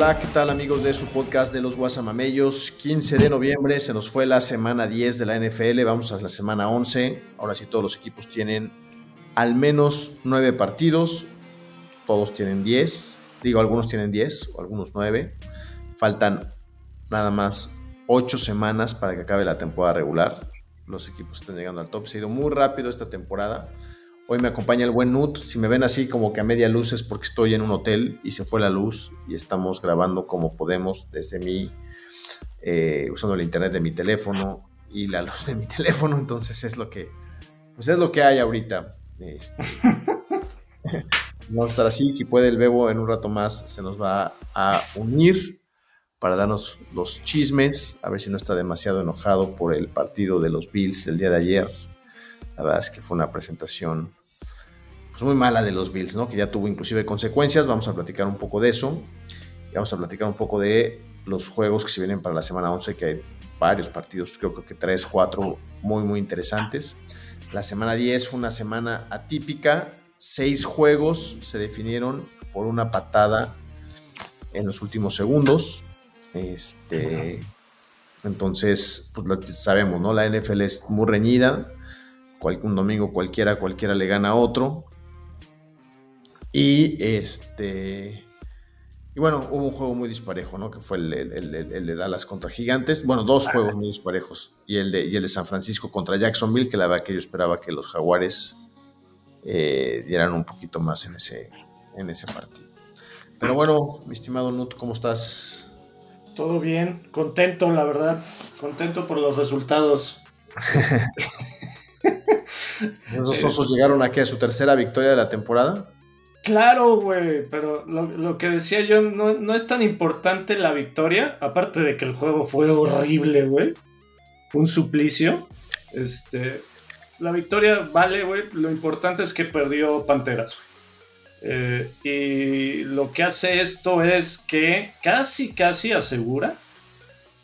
Hola, ¿qué tal amigos de su podcast de los Guasamamellos? 15 de noviembre se nos fue la semana 10 de la NFL, vamos a la semana 11. Ahora sí todos los equipos tienen al menos 9 partidos, todos tienen 10, digo algunos tienen 10 o algunos 9. Faltan nada más 8 semanas para que acabe la temporada regular. Los equipos están llegando al top, se ha ido muy rápido esta temporada. Hoy me acompaña el buen Nut. Si me ven así como que a media luz es porque estoy en un hotel y se fue la luz y estamos grabando como podemos desde mi, eh, usando el internet de mi teléfono y la luz de mi teléfono. Entonces es lo que, pues es lo que hay ahorita. Este, vamos a estar así. Si puede el Bebo en un rato más se nos va a unir para darnos los chismes. A ver si no está demasiado enojado por el partido de los Bills el día de ayer. La verdad es que fue una presentación pues, muy mala de los Bills, ¿no? Que ya tuvo inclusive consecuencias. Vamos a platicar un poco de eso. Y vamos a platicar un poco de los juegos que se vienen para la semana 11, que hay varios partidos, creo que 3, 4 muy, muy interesantes. La semana 10 fue una semana atípica. Seis juegos se definieron por una patada en los últimos segundos. Este, entonces, pues lo sabemos, ¿no? La NFL es muy reñida un domingo cualquiera, cualquiera le gana a otro. Y este. Y bueno, hubo un juego muy disparejo, ¿no? Que fue el, de Dallas contra Gigantes. Bueno, dos juegos muy disparejos. Y el, de, el de San Francisco contra Jacksonville, que la verdad que yo esperaba que los Jaguares eh, dieran un poquito más en ese, en ese partido. Pero bueno, mi estimado Nut, ¿cómo estás? Todo bien, contento, la verdad. Contento por los resultados. ¿Esos osos llegaron aquí a su tercera victoria de la temporada? Claro, güey, pero lo, que decía yo, no, es tan importante la victoria, aparte de que el juego fue horrible, güey. Un suplicio. Este, la victoria vale, güey. Lo importante es que perdió Panteras. Eh, y lo que hace esto es que casi, casi asegura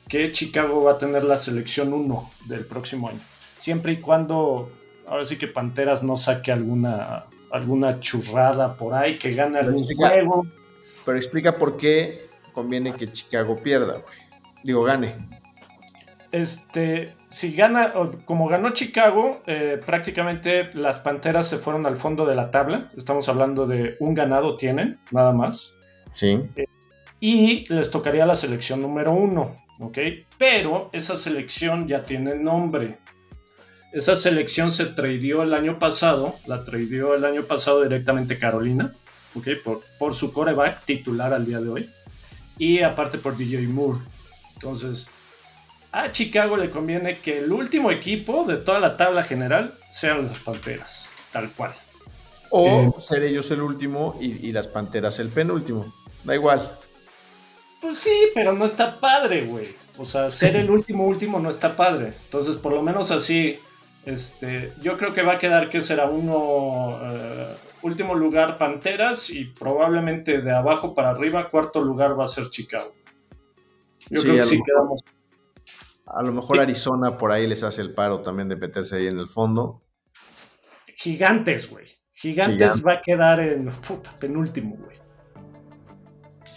que Chicago va a tener la selección 1 del próximo año. Siempre y cuando ahora sí que Panteras no saque alguna, alguna churrada por ahí, que gane algún juego. Pero explica por qué conviene que Chicago pierda, güey. Digo, gane. Este, si gana, como ganó Chicago, eh, prácticamente las Panteras se fueron al fondo de la tabla. Estamos hablando de un ganado tienen, nada más. Sí. Eh, y les tocaría la selección número uno, ¿ok? Pero esa selección ya tiene nombre. Esa selección se tradeó el año pasado, la tradeó el año pasado directamente Carolina, ¿okay? por, por su coreback titular al día de hoy, y aparte por DJ Moore. Entonces, a Chicago le conviene que el último equipo de toda la tabla general sean las Panteras, tal cual. O eh, ser ellos el último y, y, las Panteras el penúltimo. Da igual. Pues sí, pero no está padre, güey. O sea, ser el último último no está padre. Entonces, por lo menos así este, yo creo que va a quedar que será uno eh, último lugar Panteras y probablemente de abajo para arriba cuarto lugar va a ser Chicago. Yo creo que sí quedamos. A lo mejor Arizona por ahí les hace el paro también de meterse ahí en el fondo. Gigantes, güey. Gigantes va a quedar en penúltimo, güey.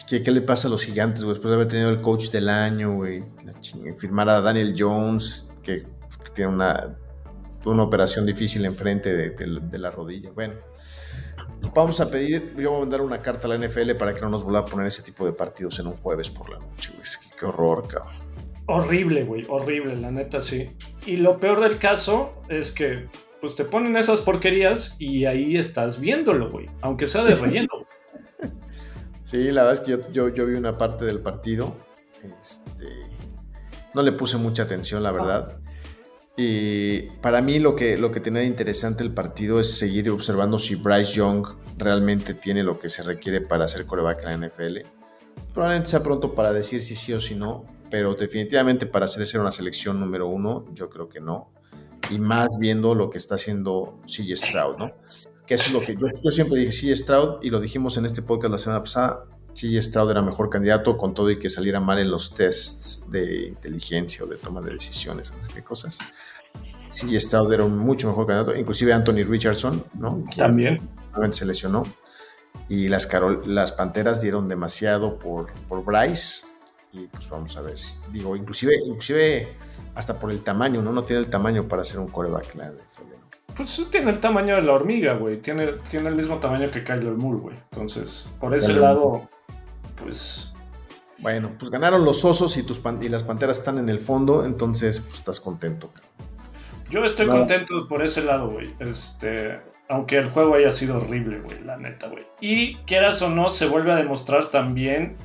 ¿Qué, ¿Qué, le pasa a los gigantes, güey? Después de haber tenido el coach del año, güey. Firmar a Daniel Jones, que tiene una una operación difícil enfrente de, la rodilla. Bueno, vamos a pedir, yo voy a mandar una carta a la NFL para que no nos vuelva a poner ese tipo de partidos en un jueves por la noche, güey. Qué, horror, cabrón. Horrible, güey, horrible, la neta sí. Y lo peor del caso es que pues te ponen esas porquerías y ahí estás viéndolo, güey, aunque sea de relleno. sí, la verdad es que yo, yo, vi una parte del partido. Este, no le puse mucha atención, la verdad. Y para mí lo que, lo que tenía interesante el partido es seguir observando si Bryce Young realmente tiene lo que se requiere para ser coreback en la NFL. Probablemente sea pronto para decir si sí o si no, pero definitivamente para ser una selección número uno, yo creo que no. y más viendo lo que está haciendo CJ Stroud, ¿no? Que es lo que yo, yo siempre dije, CJ Stroud, y lo dijimos en este podcast la semana pasada, CJ Stroud era mejor candidato con todo y que saliera mal en los tests de inteligencia o de toma de decisiones, no sé qué cosas. CJ Stroud era un mucho mejor candidato, inclusive Anthony Richardson, ¿no? También. se lesionó. Y las, Carol, las Panteras dieron demasiado por, por Bryce. Y pues vamos a ver. Si, digo, inclusive, inclusive hasta por el tamaño, ¿no? No tiene el tamaño para ser un coreback la Pues tiene el tamaño de la hormiga, güey. Tiene, tiene el mismo tamaño que Kyler Moore, güey. Entonces, por ese lado, pues... Bueno, pues ganaron los osos y, tus y las panteras están en el fondo, entonces pues estás contento. Yo estoy contento por ese lado, güey. Este, aunque el juego haya sido horrible, güey, la neta, güey. Y quieras o no, se vuelve a demostrar también.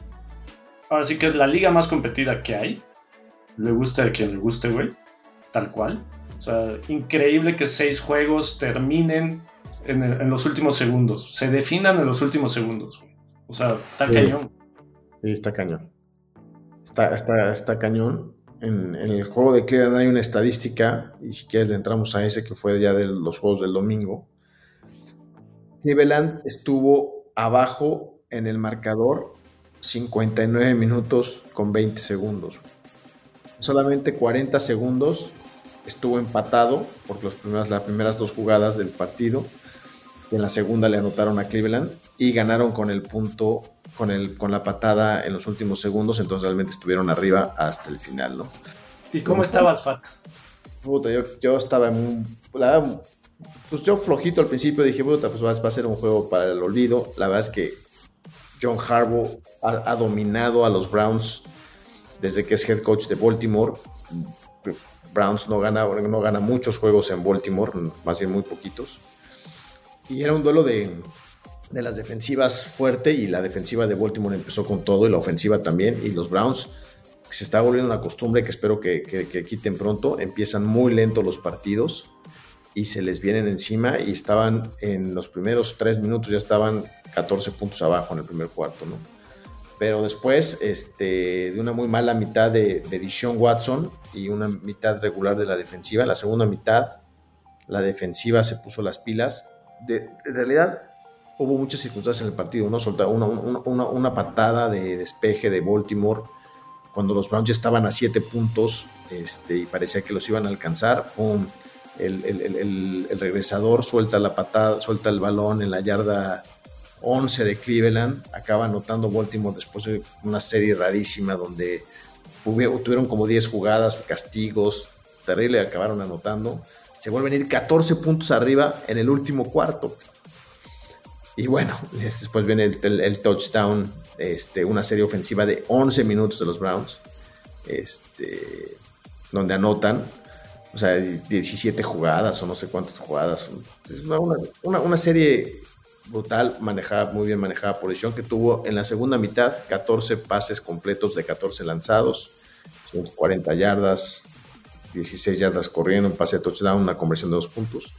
Ahora sí que es la liga más competida que hay. Le gusta a quien le guste, güey. Tal cual. O sea, increíble que seis juegos terminen en, los últimos segundos. Se definan en los últimos segundos, güey. O sea, está cañón. Sí, está cañón. Está, está, está cañón. En, el juego de Cleveland hay una estadística, y si quieres le entramos a ese que fue ya de los juegos del domingo. Cleveland estuvo abajo en el marcador 59 minutos con 20 segundos. Solamente 40 segundos estuvo empatado porque los primeras, las primeras dos jugadas del partido. En la segunda le anotaron a Cleveland y ganaron con el punto, con, el, con la patada en los últimos segundos, entonces realmente estuvieron arriba hasta el final, ¿no? ¿Y cómo estaba el FAT? Puta, yo, yo estaba en un, pues yo flojito al principio dije, puta, pues va, a ser un juego para el olvido. La verdad es que John Harbaugh ha, dominado a los Browns desde que es head coach de Baltimore. Browns no gana, no gana muchos juegos en Baltimore, más bien muy poquitos. Y era un duelo de, de las defensivas fuerte y la defensiva de Baltimore empezó con todo y la ofensiva también. Y los Browns, que se está volviendo una costumbre que espero que, que, quiten pronto, empiezan muy lento los partidos y se les vienen encima y estaban en los primeros tres minutos ya estaban 14 puntos abajo en el primer cuarto, ¿no? Pero después, este, de una muy mala mitad de, de Dishon Watson y una mitad regular de la defensiva, la segunda mitad, la defensiva se puso las pilas. De, en realidad, hubo muchas circunstancias en el partido, ¿no? Solta una, una, patada de despeje de Baltimore cuando los Browns ya estaban a siete puntos este, y parecía que los iban a alcanzar. ¡Pum! El, regresador suelta la patada, suelta el balón en la yarda 11 de Cleveland, acaba anotando Baltimore después de una serie rarísima donde tuvieron como 10 jugadas, castigos, terrible, acabaron anotando. Se vuelven a ir 14 puntos arriba en el último cuarto. Y bueno, después viene el, touchdown, este, una serie ofensiva de 11 minutos de los Browns, este, donde anotan o sea, 17 jugadas o no sé cuántas jugadas. Es una, serie brutal, manejada, muy bien manejada por Sean, que tuvo en la segunda mitad 14 pases completos de 14 lanzados, 40 yardas, 16 yardas corriendo, un pase de touchdown, una conversión de dos puntos.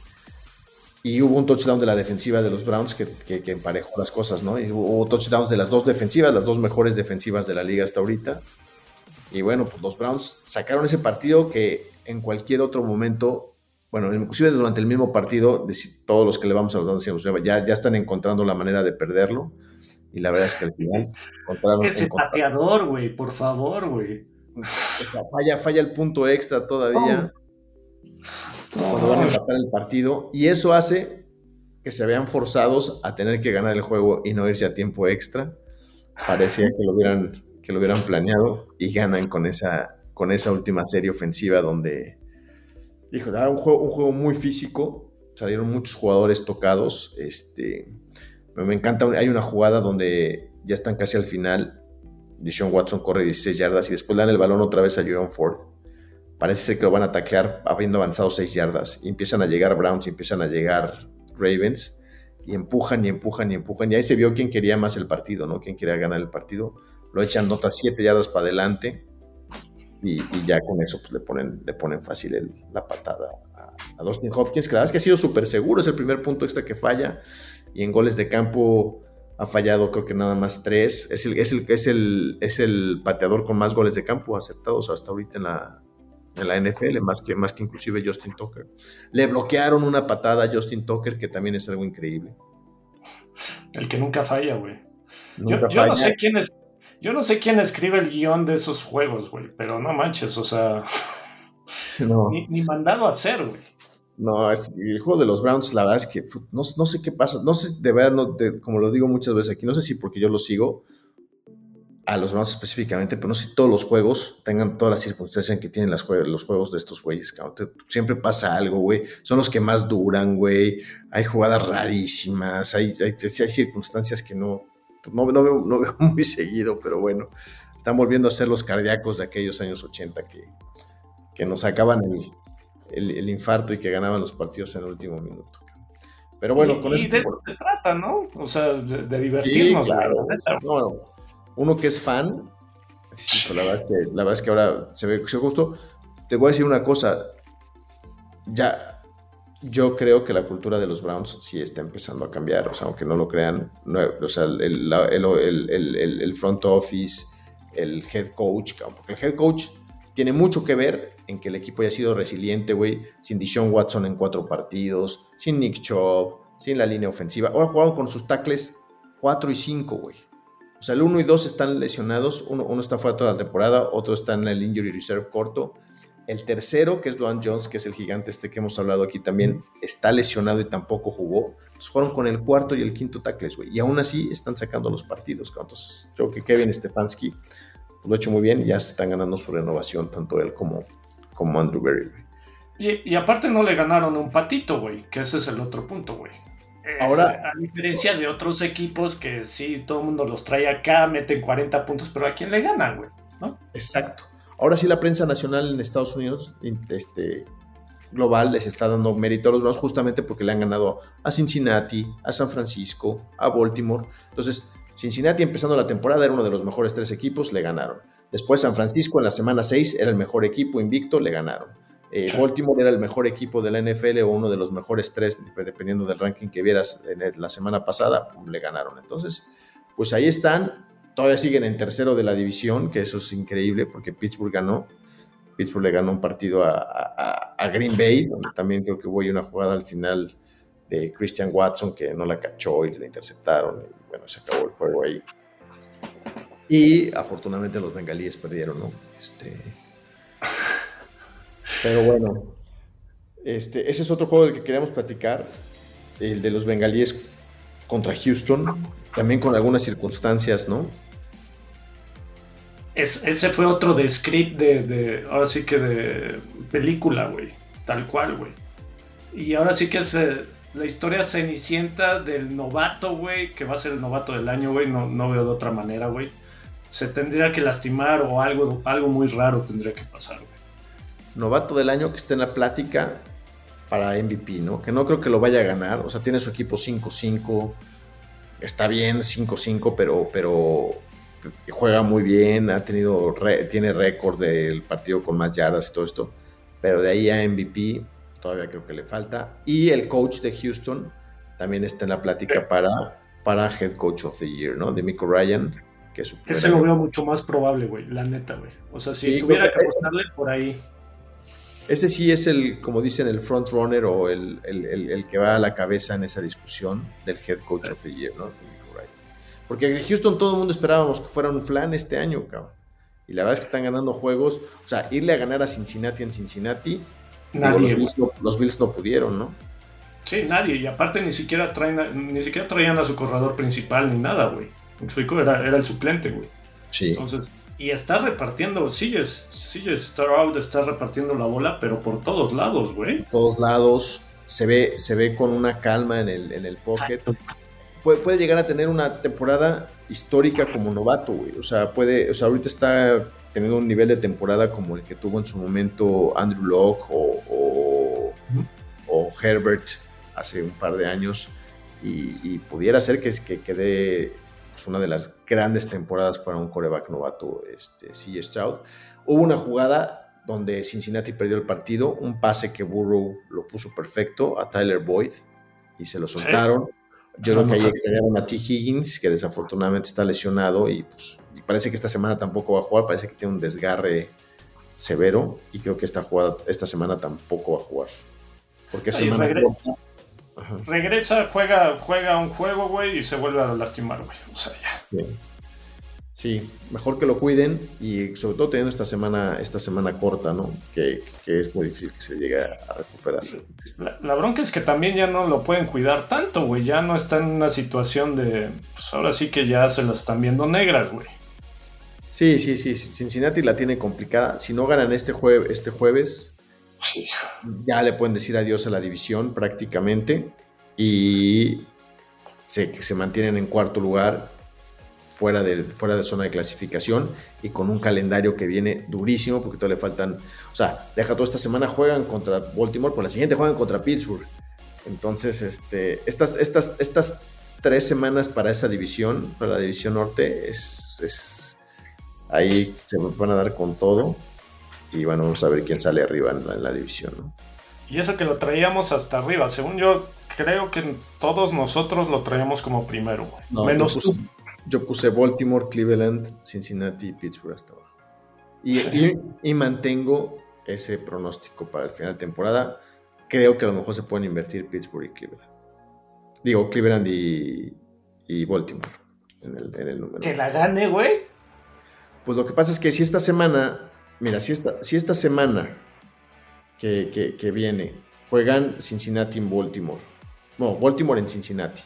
Y hubo un touchdown de la defensiva de los Browns que, que, emparejó las cosas, ¿no? Y hubo touchdowns de las dos defensivas, las dos mejores defensivas de la liga hasta ahorita. Y bueno, pues los Browns sacaron ese partido que en cualquier otro momento, bueno, inclusive durante el mismo partido, de todos los que le vamos a hablar, ya, ya están encontrando la manera de perderlo. Y la verdad es que al final encontraron. Ese pateador, güey, por favor, güey. falla, falla el punto extra todavía. Cuando van a empatar el partido. Y eso hace que se vean forzados a tener que ganar el juego y no irse a tiempo extra. Parecía que lo hubieran, que lo hubieran planeado y ganan con esa, con esa última serie ofensiva donde, hijo, un juego, un juego muy físico, salieron muchos jugadores tocados, este, me encanta, hay una jugada donde ya están casi al final, Deshaun Watson corre 16 yardas y después le dan el balón otra vez a Jerome Ford. Parece ser que lo van a taclear habiendo avanzado 6 yardas. Y empiezan a llegar Browns y empiezan a llegar Ravens. Y empujan y empujan y empujan. Y ahí se vio quién quería más el partido, ¿no? Quién quería ganar el partido. Lo echan notas 7 yardas para adelante y, ya con eso pues, le, ponen, le ponen fácil la patada a, Dustin Hopkins, que la verdad es que ha sido súper seguro, es el primer punto extra que falla, y en goles de campo ha fallado creo que nada más tres, es el, es el, es el, es el pateador con más goles de campo aceptados hasta ahorita en la, en la NFL, más que, más que inclusive Justin Tucker. Le bloquearon una patada a Justin Tucker, que también es algo increíble. El que nunca falla, güey. Yo, yo, no sé quién es, yo no sé quién escribe el guion de esos juegos, güey, pero no manches, o sea, ni, ni, mandado a hacer, güey. No, el juego de los Browns, la verdad es que no, no sé qué pasa, no sé, de verdad, no, como lo digo muchas veces aquí, no sé si porque yo lo sigo, a los Browns específicamente, pero no sé si todos los juegos tengan todas las circunstancias en que tienen las, los juegos de estos güeyes. Siempre pasa algo, güey. Son los que más duran, güey. Hay jugadas rarísimas, hay, hay, hay circunstancias que no, no, no, veo, no, veo, muy seguido, pero bueno, están volviendo a ser los cardíacos de aquellos años 80 que, que nos sacaban el, el, infarto y que ganaban los partidos en el último minuto. Pero bueno, con eso. de eso se trata, ¿no? O sea, de, divertirnos. Sí, claro. No, uno que es fan, la, verdad es que, la verdad es que ahora se ve, se justo. Te voy a decir una cosa, ya yo creo que la cultura de los Browns sí está empezando a cambiar, o sea, aunque no lo crean, o sea, el, el, el, front office, el head coach, porque el head coach tiene mucho que ver en que el equipo haya sido resiliente, güey, sin Dishon Watson en cuatro partidos, sin Nick Chubb, sin la línea ofensiva. Ahora jugaron con sus tackles 4 y 5, güey. O sea, el 1 y 2 están lesionados, uno, uno, está fuera toda la temporada, otro está en el injury reserve corto. El tercero, que es Duane Jones, que es el gigante este que hemos hablado aquí también, está lesionado y tampoco jugó. Pues fueron con el cuarto y el quinto tackles, güey. Y aún así están sacando los partidos. Entonces, creo que Kevin Stefanski pues, lo ha hecho muy bien y ya se están ganando su renovación, tanto él como, como Andrew Berry, Y, y aparte no le ganaron un patito, güey, que ese es el otro punto, güey. Ahora, a diferencia de otros equipos que sí, todo el mundo los trae acá, meten 40 puntos, pero ¿a quién le ganan, güey? ¿No? Exacto. Ahora sí la prensa nacional en Estados Unidos, este, global, les está dando mérito a los Browns justamente porque le han ganado a Cincinnati, a San Francisco, a Baltimore. Entonces, Cincinnati empezando la temporada era uno de los mejores tres equipos, le ganaron. Después San Francisco en la semana 6 era el mejor equipo invicto, le ganaron. Eh, Baltimore era el mejor equipo de la NFL o uno de los mejores tres, dependiendo del ranking que vieras en la semana pasada, le ganaron. Entonces, pues ahí están, todavía siguen en tercero de la división, que eso es increíble porque Pittsburgh ganó. Pittsburgh le ganó un partido a, Green Bay, donde también creo que hubo una jugada al final de Christian Watson que no la cachó y le interceptaron. Y bueno, se acabó el juego ahí. Y afortunadamente los bengalíes perdieron, ¿no? Este, pero bueno, este, ese es otro juego del que queríamos platicar, el de los bengalíes contra Houston, también con algunas circunstancias, ¿no? Ese fue otro de script de, ahora sí que de película, güey, tal cual, güey. Y ahora sí que la historia cenicienta del novato, güey, que va a ser el novato del año, güey, no, no veo de otra manera, güey. Se tendría que lastimar o algo, algo muy raro tendría que pasar, güey novato del año que esté en la plática para MVP, ¿no? Que no creo que lo vaya a ganar. O sea, tiene su equipo 5-5. Está bien 5-5, pero, pero juega muy bien. Ha tenido, tiene récord del partido con más yardas y todo esto. Pero de ahí a MVP todavía creo que le falta. Y el coach de Houston también está en la plática para, para Head Coach of the Year, ¿no? De Mico Ryan. Que es Ese lo veo mucho más probable, güey, la neta, güey. O sea, si tuviera que apostarle por ahí. Ese sí es el, como dicen, el front runner o el, que va a la cabeza en esa discusión del head coach of the year, ¿no? Porque en Houston todo el mundo esperábamos que fuera un flan este año, cabrón. Y la verdad es que están ganando juegos. O sea, irle a ganar a Cincinnati en Cincinnati, los, Bills no, pudieron, ¿no? Sí, nadie. Y aparte ni siquiera traen ni siquiera traían a su corredor principal ni nada, güey. Me explico, era, era el suplente, güey. Sí. Entonces, y está repartiendo, CJ, Stroud está repartiendo la bola, pero por todos lados, güey. Por todos lados, se ve, se ve con una calma en el, en el pocket. Puede, puede, llegar a tener una temporada histórica como novato, güey. O sea, puede, o sea, ahorita está teniendo un nivel de temporada como el que tuvo en su momento Andrew Locke o, o, Herbert hace un par de años. Y, pudiera ser que, que quede pues, una de las grandes temporadas para un coreback novato, este, CJ Stroud. Hubo una jugada donde Cincinnati perdió el partido, un pase que Burrow lo puso perfecto a Tyler Boyd y se lo soltaron. Yo creo que ahí extrañaron a T. Higgins, que desafortunadamente está lesionado y pues parece que esta semana tampoco va a jugar, parece que tiene un desgarre severo y creo que esta jugada, esta semana tampoco va a jugar. Porque es semana regre- corta. Ajá, Regresa, juega, juega un juego, güey, y se vuelve a lastimar, güey. O sea, ya. bien. Sí, mejor que lo cuiden y sobre todo teniendo esta semana, esta semana corta, ¿no? Que, que es muy difícil que se llegue a, recuperar. La, la bronca es que también ya no lo pueden cuidar tanto, güey. Ya no está en una situación de. Pues ahora sí que ya se las están viendo negras, güey. Sí, sí, sí, sí, Cincinnati la tiene complicada. Si no ganan este, jue- este jueves, Sí. ya le pueden decir adiós a la división prácticamente y se, se mantienen en cuarto lugar fuera de, fuera de zona de clasificación y con un calendario que viene durísimo porque todavía le faltan, o sea, deja toda esta semana juegan contra Baltimore, por la siguiente juegan contra Pittsburgh. Entonces, este, estas, estas, estas tres semanas para esa división, para la división norte, es, es ahí se van a dar con todo y bueno, vamos a ver quién sale arriba en la, en la división. ¿no? Y eso que lo traíamos hasta arriba. Según yo, creo que todos nosotros lo traíamos como primero, güey. No, Menos tú. Yo puse Baltimore, Cleveland, Cincinnati y Pittsburgh hasta abajo. Y, y- y mantengo ese pronóstico para el final de temporada. Creo que a lo mejor se pueden invertir Pittsburgh y Cleveland. Digo, Cleveland y, y Baltimore en el, en el número. Que la gane, güey. Pues lo que pasa es que si esta semana, mira, si esta, si esta semana que, que- que viene juegan Cincinnati en Baltimore, no, Baltimore en Cincinnati,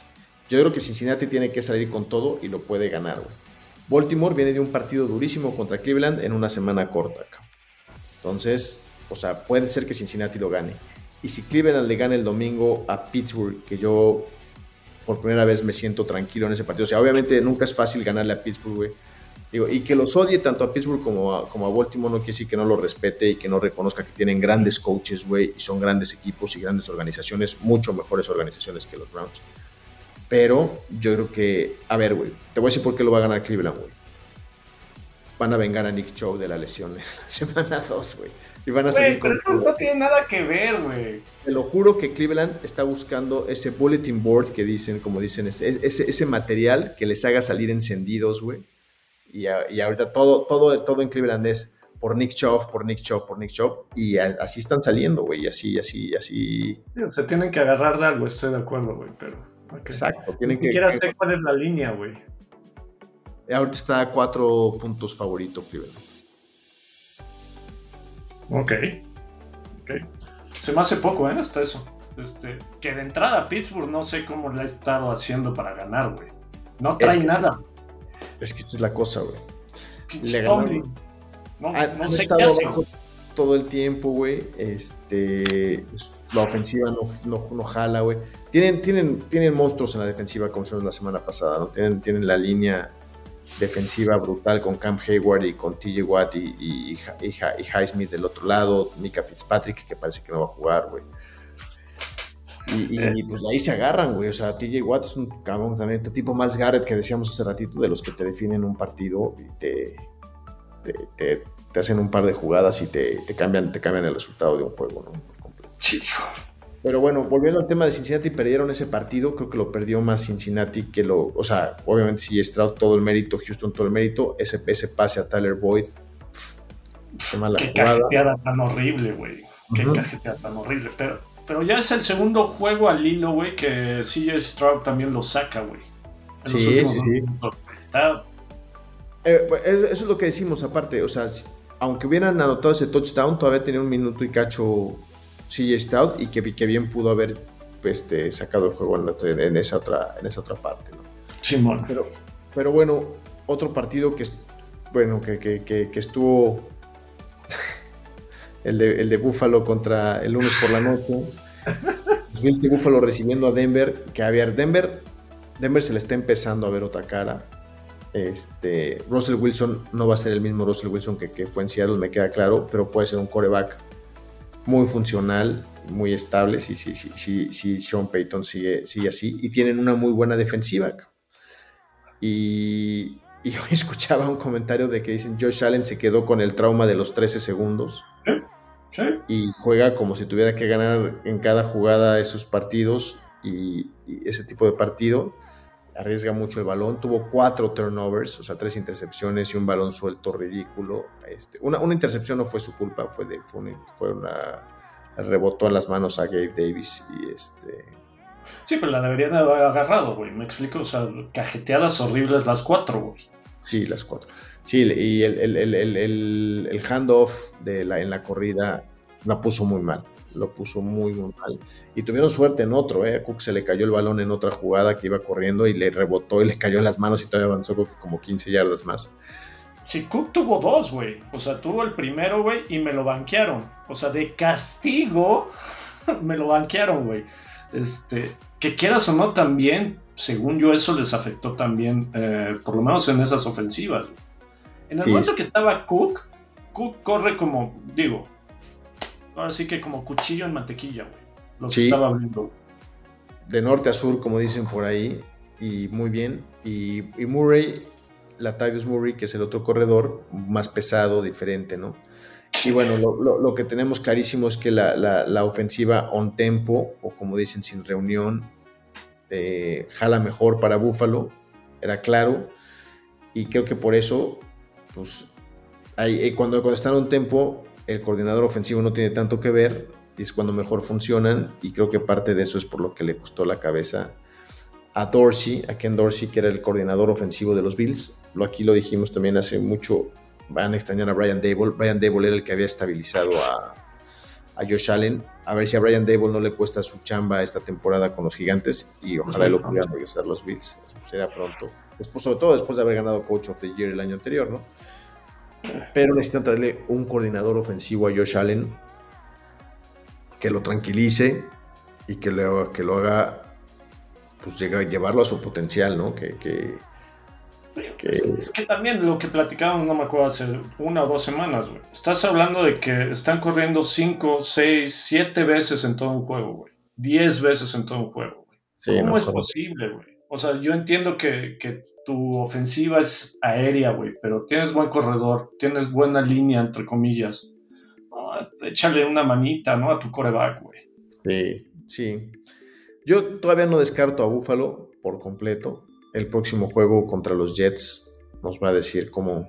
yo creo que Cincinnati tiene que salir con todo y lo puede ganar. güey. Baltimore viene de un partido durísimo contra Cleveland en una semana corta. Entonces, o sea, puede ser que Cincinnati lo gane. Y si Cleveland le gana el domingo a Pittsburgh, que yo por primera vez me siento tranquilo en ese partido. O sea, obviamente nunca es fácil ganarle a Pittsburgh, güey. Digo, y que los odie tanto a Pittsburgh como a, como a Baltimore no quiere decir que no lo respete y que no reconozca que tienen grandes coaches, güey, y son grandes equipos y grandes organizaciones, mucho mejores organizaciones que los Browns. Pero yo creo que, a ver, güey, te voy a decir por qué lo va a ganar Cleveland, güey. Van a vengar a Nick Chow de la lesión en la semana 2, güey. Y van a salir pero con eso no tiene nada que ver, güey. te lo juro que Cleveland está buscando ese bulletin board que dicen, como dicen, ese, ese, ese material que les haga salir encendidos, güey. Y, y ahorita todo, todo, todo en Cleveland es por Nick Chubb, por Nick Chubb, por Nick Chubb. Y a- así están saliendo, güey. Y así, así, así. Se tienen que agarrar de algo, estoy de acuerdo, güey, pero. Exacto. Ni Tienen que. siquiera sé cuál es la línea, güey. Ahorita está a cuatro puntos favorito Cleveland. Ok. Ok. Se me hace poco, ¿eh? Hasta eso. Este, que de entrada Pittsburgh no sé cómo le ha estado haciendo para ganar, güey. No Es trae que nada. Es que esa es la cosa, güey. Le ganaron. No, Han, no han sé qué estado hace. abajo todo el tiempo, güey. Este, la ofensiva no, no, no jala, güey. Tienen, tienen, tienen monstruos en la defensiva, como vimos la semana pasada, ¿no? Tienen, tienen la línea defensiva brutal con Cam Hayward y con TJ Watt y, y, y, y, Highsmith del otro lado, Mika Fitzpatrick, que parece que no va a jugar, güey. Y, pues ahí se agarran, güey. O sea, TJ Watt es un cabrón también, tu tipo Miles Garrett que decíamos hace ratito, de los que te definen un partido y te, te, te, te hacen un par de jugadas y te, cambian, te cambian el resultado de un juego, ¿no? Sí. Pero bueno, volviendo al tema de Cincinnati, perdieron ese partido, creo que lo perdió más Cincinnati que lo, o sea, obviamente si Stroud todo el mérito, Houston todo el mérito, ese, ese pase a Tyler Boyd, pff, qué mala Qué jugada. cajeteada tan horrible, güey. Qué Ujú. cajeteada tan horrible. Pero, pero ya es el segundo juego al hilo, güey, que CJ Stroud también lo saca, güey. Sí, sí, sí. Eh, pues, eso es lo que decimos aparte, o sea, aunque hubieran anotado ese touchdown, todavía tenía un minuto y cacho CJ Stroud y que, que bien pudo haber pues, este, sacado el juego en, la otra- en esa, otra, en esa otra parte, ¿no? Simón. Pero, pero bueno, otro partido que, es- bueno, que, que- que- que estuvo el de, el de Buffalo contra el lunes por la noche. Bills de Buffalo recibiendo a Denver, que a ver, Denver, Denver se le está empezando a ver otra cara. Este, Russell Wilson no va a ser el mismo Russell Wilson que, que fue en Seattle, me queda claro, pero puede ser un coreback muy funcional, muy estable, si, si, si, si, si Sean Payton sigue, sigue así, y tienen una muy buena defensiva. Y, y hoy escuchaba un comentario de que dicen Josh Allen se quedó con el trauma de los 13 segundos Sí. y juega como si tuviera que ganar en cada jugada esos partidos y, y ese tipo de partido. Arriesga mucho el balón. Tuvo cuatro turnovers, o sea, tres intercepciones y un balón suelto ridículo. Este, una, una intercepción no fue su culpa, fue, de, fue, una, fue una- rebotó en las manos a Gabe Davis y este. Sí, pero la deberían de haber agarrado, güey. Me explico, o sea, cajeteadas horribles las cuatro, güey. Sí, las cuatro. Sí, y el, el, el- el handoff de la, en la corrida la puso muy mal. Lo puso muy, muy mal. Y tuvieron suerte en otro, ¿eh? A Cook se le cayó el balón en otra jugada que iba corriendo y le rebotó y le cayó en las manos y todavía avanzó como 15 yardas más. Si Cook tuvo dos, güey. O sea, tuvo el primero, güey, y me lo banquearon. O sea, de castigo, me lo banquearon, güey. Este, que quieras o no, también, según yo, eso les afectó también, eh, por lo menos en esas ofensivas. En el Sí, momento es- que estaba Cook, Cook corre como, digo, ahora sí que como cuchillo en mantequilla, güey. Lo que estaba viendo. De norte a sur, como dicen por ahí, y muy bien. Y, y Murray, Latavius Murray, que es el otro corredor, más pesado, diferente, ¿no? Y bueno, lo, lo- lo que tenemos clarísimo es que la, la- la ofensiva on tempo, o como dicen, sin reunión, eh, jala mejor para Buffalo, era claro. Y creo que por eso, pues, hay- eh, cuando, cuando están on tempo, el coordinador ofensivo no tiene tanto que ver, y es cuando mejor funcionan. Y creo que parte de eso es por lo que le costó la cabeza a Dorsey, a Ken Dorsey, que era el coordinador ofensivo de los Bills. Lo aquí lo dijimos también hace mucho. Van a extrañar a Brian Dable. Brian Dable era el que había estabilizado a, a Josh Allen. A ver si a Brian Dable no le cuesta su chamba esta temporada con los gigantes y ojalá y lo pudieran regresar los Bills. Eso será pronto. Después, sobre todo después de haber ganado Coach of the Year el año anterior, ¿no? Pero necesitan traerle un coordinador ofensivo a Josh Allen que lo tranquilice y que, le haga- que lo haga pues llega, llevarlo a su potencial, ¿no? Que, que- que- Es que también lo que platicábamos, no me acuerdo, hace una o dos semanas, güey. Estás hablando de que están corriendo 5, 6, 7 veces en todo un juego, güey. 10 veces en todo un juego, güey. sí, ¿Cómo no, es posible, güey? O sea, yo entiendo que, que tu ofensiva es aérea, güey, pero tienes buen corredor, tienes buena línea, entre comillas. Échale una manita, ¿no? A tu coreback, güey. Sí, sí. Yo todavía no descarto a Buffalo por completo. El próximo juego contra los Jets nos va a decir cómo,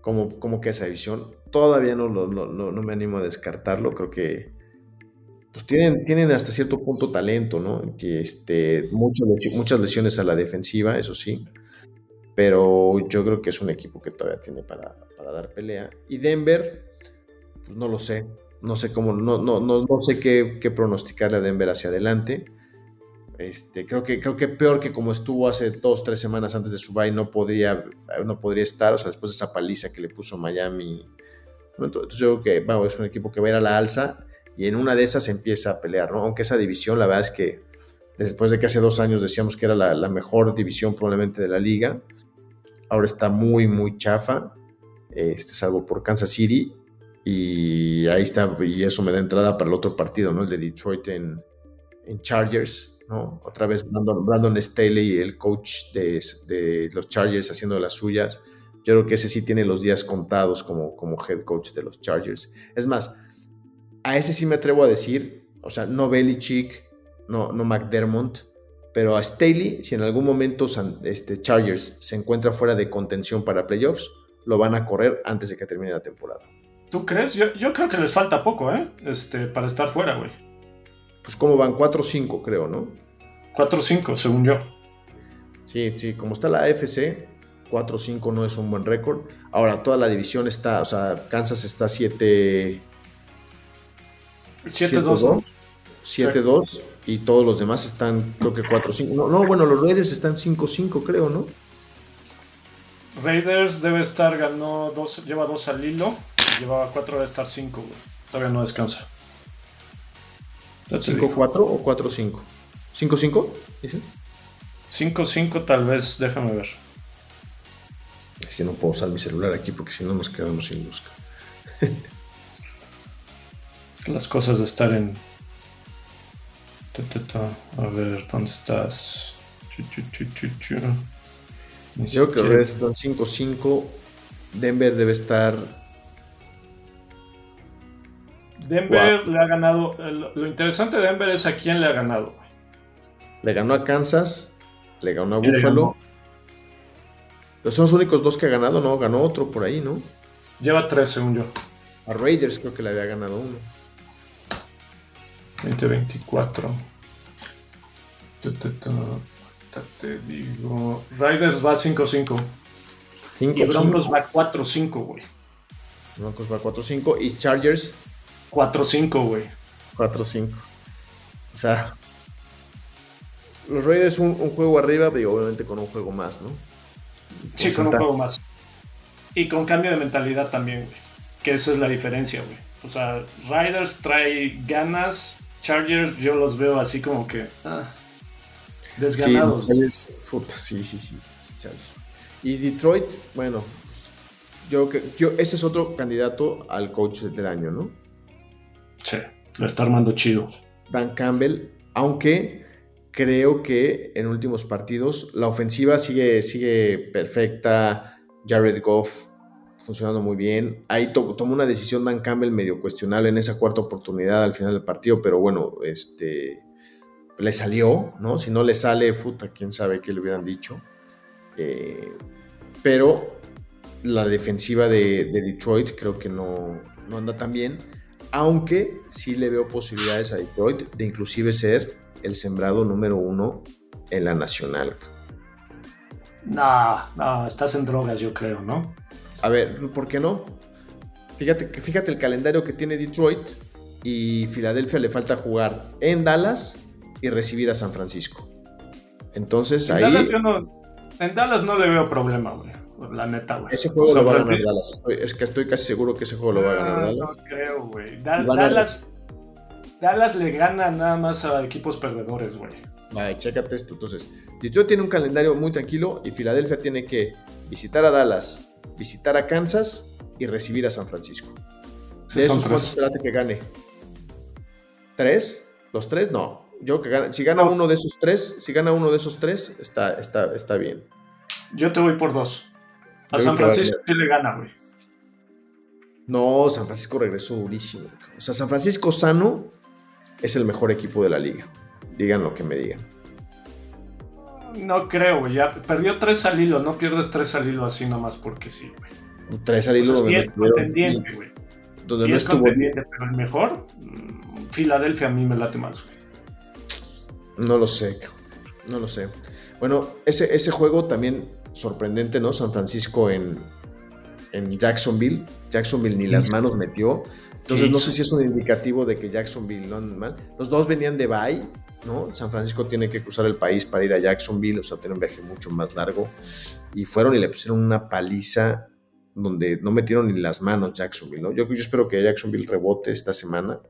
cómo, cómo queda esa división. Todavía no me animo a descartarlo. Creo que pues tienen, tienen hasta cierto punto talento, ¿no? Que este, muchas, lesi- muchas lesiones a la defensiva, eso sí. Pero yo creo que es un equipo que todavía tiene para, para dar pelea. Y Denver, pues no lo sé. No sé cómo, no, no, no, no sé qué, qué pronosticarle a Denver hacia adelante. Este, creo, que, creo que peor que como estuvo hace dos, tres semanas antes de su bye, no podría, no podría estar, o sea, después de esa paliza que le puso Miami. Entonces yo creo que bueno, es un equipo que va a ir a la alza y en una de esas empieza a pelear, ¿no? Aunque esa división, la verdad es que después de que hace dos años decíamos que era la, mejor división probablemente de la liga, ahora está muy, muy chafa, este, salvo por Kansas City, y ahí está, y eso me da entrada para el otro partido, ¿no? El de Detroit en, en Chargers, ¿no? Otra vez Brandon, Brandon Staley, el coach de, de, los Chargers, haciendo las suyas. Yo creo que ese sí tiene los días contados como, como head coach de los Chargers. Es más, a ese sí me atrevo a decir, o sea, no Belichick, no, no McDermott, pero a Staley, si en algún momento este, Chargers se encuentra fuera de contención para playoffs, lo van a correr antes de que termine la temporada. ¿Tú crees? Yo, yo creo que les falta poco, ¿eh? Este, para estar fuera, güey. Pues como van 4-5, creo, ¿no? 4-5, según yo. Sí, sí, como está la AFC, 4-5 no es un buen récord. Ahora, toda la división está, o sea, Kansas está 7... 7-2. 7-2 y todos los demás están, creo que 4-5. No, no, bueno, los Raiders están 5-5, creo, ¿no? Raiders debe estar, ganó dos, lleva 2 al hilo, llevaba 4, debe estar 5, güey. Todavía no descansa. 5-4 o 4-5? ¿5-5? ¿Dice? 5-5 tal vez, déjame ver. Es que no puedo usar mi celular aquí porque si no nos quedamos sin busca. Las cosas de estar en... A ver, ¿dónde estás? Yo creo que Reds están 5-5. Denver debe estar. Denver wow. le ha ganado. Lo interesante de Denver es a quién le ha ganado. Le ganó a Kansas, le ganó a Buffalo. Pero son los únicos dos que ha ganado, ¿no? Ganó otro por ahí, ¿no? Lleva tres, según yo. A Raiders creo que le había ganado uno. 2024. Tu, tu, tu. Ta- Te digo. Riders va 5-5. Cinco, Y Broncos va 4-5, güey. Broncos va 4-5 y Chargers 4-5, güey. 4-5. O sea, los Raiders un, un juego arriba, digo, obviamente con un juego más, ¿no? Sí, con un juego más. Y con cambio de mentalidad también, güey. Que esa es la diferencia, güey. O sea, Riders trae ganas. Chargers yo los veo así como que. ah, desganados. Sí, puta, sí, sí, sí, Chargers. Y Detroit, bueno, yo, yo ese es otro candidato al coach del año, ¿no? Sí, lo está armando chido. Dan Campbell, aunque creo que en últimos partidos la ofensiva sigue, sigue perfecta, Jared Goff funcionando muy bien, ahí to- tomó una decisión Dan Campbell medio cuestionable en esa cuarta oportunidad al final del partido, pero bueno, este le salió, ¿no? Si no le sale, puta, quién sabe qué le hubieran dicho. Eh, pero la defensiva de, de Detroit creo que no, no anda tan bien aunque sí le veo posibilidades a Detroit de inclusive ser el sembrado número uno en la nacional. No, no, estás en drogas, yo creo, ¿no? A ver, ¿por qué no? Fíjate, fíjate el calendario que tiene Detroit y Filadelfia le falta jugar en Dallas y recibir a San Francisco. Entonces En ahí Dallas, yo no, en Dallas no le veo problema, güey. La neta, güey. ese juego lo va a ganar Dallas. Estoy- es que estoy casi seguro que ese juego lo va a ganar Ah, Dallas. No creo, güey. Da- Dallas, Dallas le gana nada más a equipos perdedores, güey. Vale, chécate esto. Entonces, Detroit tiene un calendario muy tranquilo y Filadelfia tiene que visitar a Dallas, visitar a Kansas y recibir a San Francisco. De esos. ¿cuántos espérate que gane? ¿Tres? ¿Los tres? No. Yo que gana, si gana uno de esos tres, si gana uno de esos tres, está, está, está bien. Yo te voy por dos. A Yo San Francisco sí le gana, güey. No, San Francisco regresó durísimo. O sea, San Francisco sano es el mejor equipo de la liga. Digan lo que me digan. No creo, güey. Ya perdió tres al hilo. No pierdes tres al hilo así nomás porque sí, güey. Tres al hilo donde sí no es estuvieron- contendiente, güey. donde Sí no es estuvo contendiente, pero el mejor, mm, Filadelfia a mí me late más, güey. No lo sé, cabrón. no lo sé. Bueno, ese, ese juego también sorprendente, ¿no? San Francisco en, en Jacksonville. Jacksonville ni las manos metió. Entonces no sé si es un indicativo de que Jacksonville no anda mal. Los dos venían de bye, ¿no? San Francisco tiene que cruzar el país para ir a Jacksonville, o sea, tiene un viaje mucho más largo. Y fueron y le pusieron una paliza donde no metieron ni las manos Jacksonville, ¿no? Yo, yo espero que Jacksonville rebote esta semana.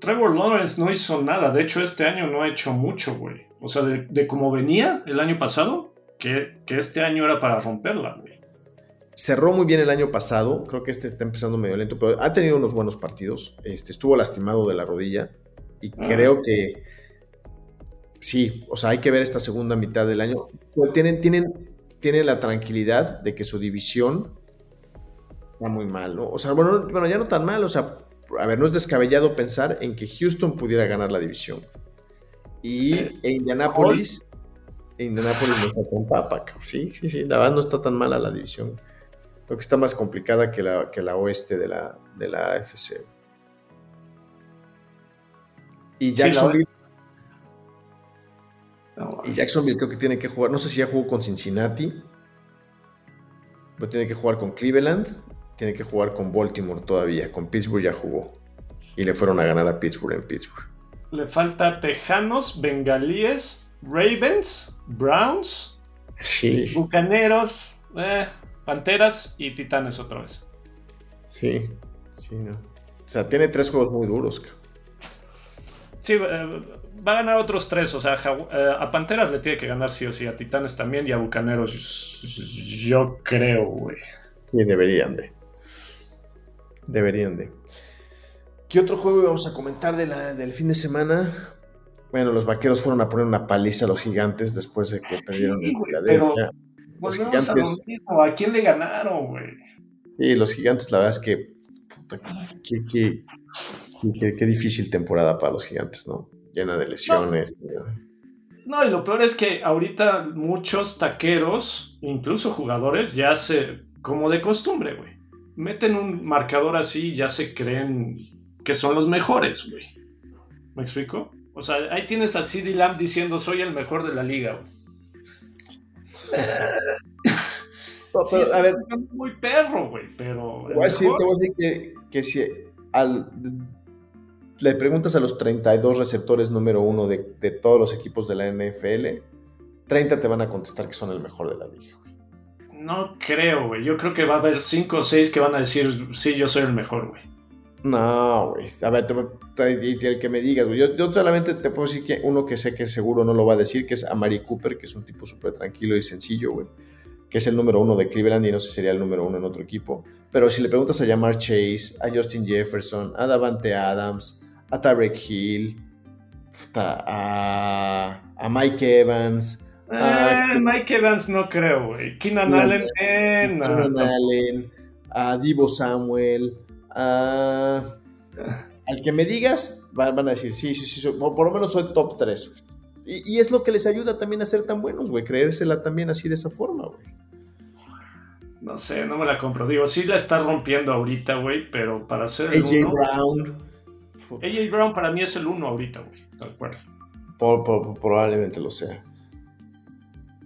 Trevor Lawrence no hizo nada. De hecho, este año no ha hecho mucho, güey. O sea, de, de como venía el año pasado, que, que este año era para romperla, güey. Cerró muy bien el año pasado, creo que este está empezando medio lento, pero ha tenido unos buenos partidos. Este, estuvo lastimado de la rodilla y Ah. creo que sí, o sea, hay que ver esta segunda mitad del año. Pero Tienen, tienen, tienen la tranquilidad de que su división va muy mal, ¿no? O sea, bueno, bueno, ya no tan mal, o sea, a ver, no es descabellado pensar en que Houston pudiera ganar la división. Y e Indianapolis, e Indianapolis no está tan papa, cabrón. sí, sí, sí, la verdad no está tan mala la división. Creo que está más complicada que la, que la oeste de la, de la AFC. Y Jacksonville, y Jacksonville creo que tiene que jugar, no sé si ya jugó con Cincinnati, pero tiene que jugar con Cleveland, tiene que jugar con Baltimore todavía, con Pittsburgh ya jugó. Y le fueron a ganar a Pittsburgh en Pittsburgh. Le falta Tejanos, Bengalíes, Ravens, Browns, Sí, Bucaneros, eh, Panteras y Titanes otra vez. sí, sí, no. O sea, tiene tres juegos muy duros. cabrón. Sí, eh, va a ganar otros tres. O sea, eh, a Panteras le tiene que ganar sí o sí, a Titanes también y a Bucaneros yo creo, güey. Y deberían de. Deberían de. ¿Qué otro juego íbamos a comentar de la- del fin de semana? Bueno, los vaqueros fueron a poner una paliza a los gigantes después de que perdieron en güey, Filadelfia. Los a lo gigantes, mismo. ¿A quién le ganaron, güey? sí, los gigantes, la verdad es que. puta, qué, qué- qué- difícil temporada para los gigantes, ¿no? Llena de lesiones. No, y lo peor es que ahorita muchos taqueros, incluso jugadores, ya se, como de costumbre, güey, meten un marcador así y ya se creen que son los mejores, güey. ¿Me explico? O sea, ahí tienes a CD Lamb diciendo soy el mejor de la liga, güey. No, Sí, pero, a ver, muy perro, güey, pero. voy a decir, te voy a decir que, que si al- le preguntas a los 32 receptores número uno de, de todos los equipos de la NFL, 30 te van a contestar que son el mejor de la liga. güey. No creo, güey. Yo creo que va a haber 5 o 6 que van a decir sí, yo soy el mejor, güey. No, güey. A ver, te, el que me digas, güey. Yo, yo solamente te puedo decir que uno que sé que seguro no lo va a decir, que es Amari Cooper, que es un tipo súper tranquilo y sencillo, güey. Que es el número uno de Cleveland y no sé si sería el número uno en otro equipo. Pero si le preguntas a Jamar Chase, a Justin Jefferson, a Davante Adams, a Tarek Hill, a, a Mike Evans, Ah, Eh, Mike Evans no creo, güey. Keenan Allen, eh, no, Keenan no. Allen, a Divo Samuel, a... Al que me digas, van, a decir, sí, sí, sí, soy- por lo menos soy top 3. Y, y es lo que les ayuda también a ser tan buenos, güey, creérsela también así de esa forma, güey. No sé, no me la compro. Digo, sí la está rompiendo ahorita, güey, pero para ser AJ uno... Brown, AJ Brown para mí es el uno ahorita, güey. Tal cual. por- por- probablemente lo sea.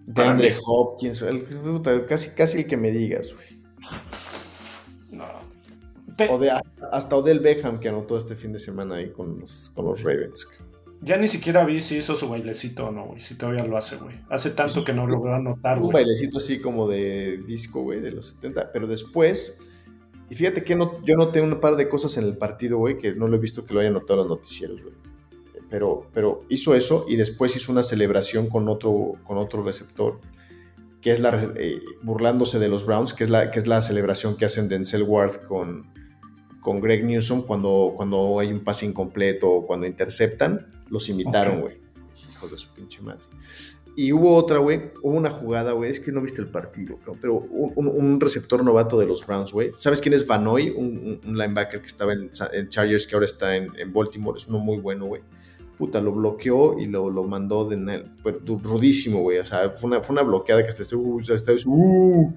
De Para Andre mí. Hopkins, el- casi, casi el que me digas, güey. No. O de, hasta Odell Beckham que anotó este fin de semana ahí con los, con los Ravens. Ya ni siquiera vi si hizo su bailecito o no, güey. Si todavía lo hace, güey. Hace tanto que no logró anotar, un güey. bailecito así como de disco, güey, de los 70, pero después, y fíjate que no, yo noté un par de cosas en el partido, güey, que no lo he visto que lo hayan notado los noticieros, güey. Pero, pero hizo eso y después hizo una celebración con otro, con otro receptor, que es la, eh, burlándose de los Browns, que es la, que es la celebración que hacen Denzel Ward con, con Greg Newsom cuando, cuando hay un pase incompleto o cuando interceptan, los imitaron, güey. Hijos de su pinche madre. Y hubo otra, güey, hubo una jugada, güey, es que no viste el partido, pero un, receptor novato de los Browns, güey. ¿Sabes quién es Vanoy? Un, linebacker que estaba en, en Chargers, que ahora está en, Baltimore, es uno muy bueno, güey. Puta, lo bloqueó y lo, mandó de rudísimo, güey. O sea, fue una, fue una bloqueada que hasta este, uh, hasta este, uh,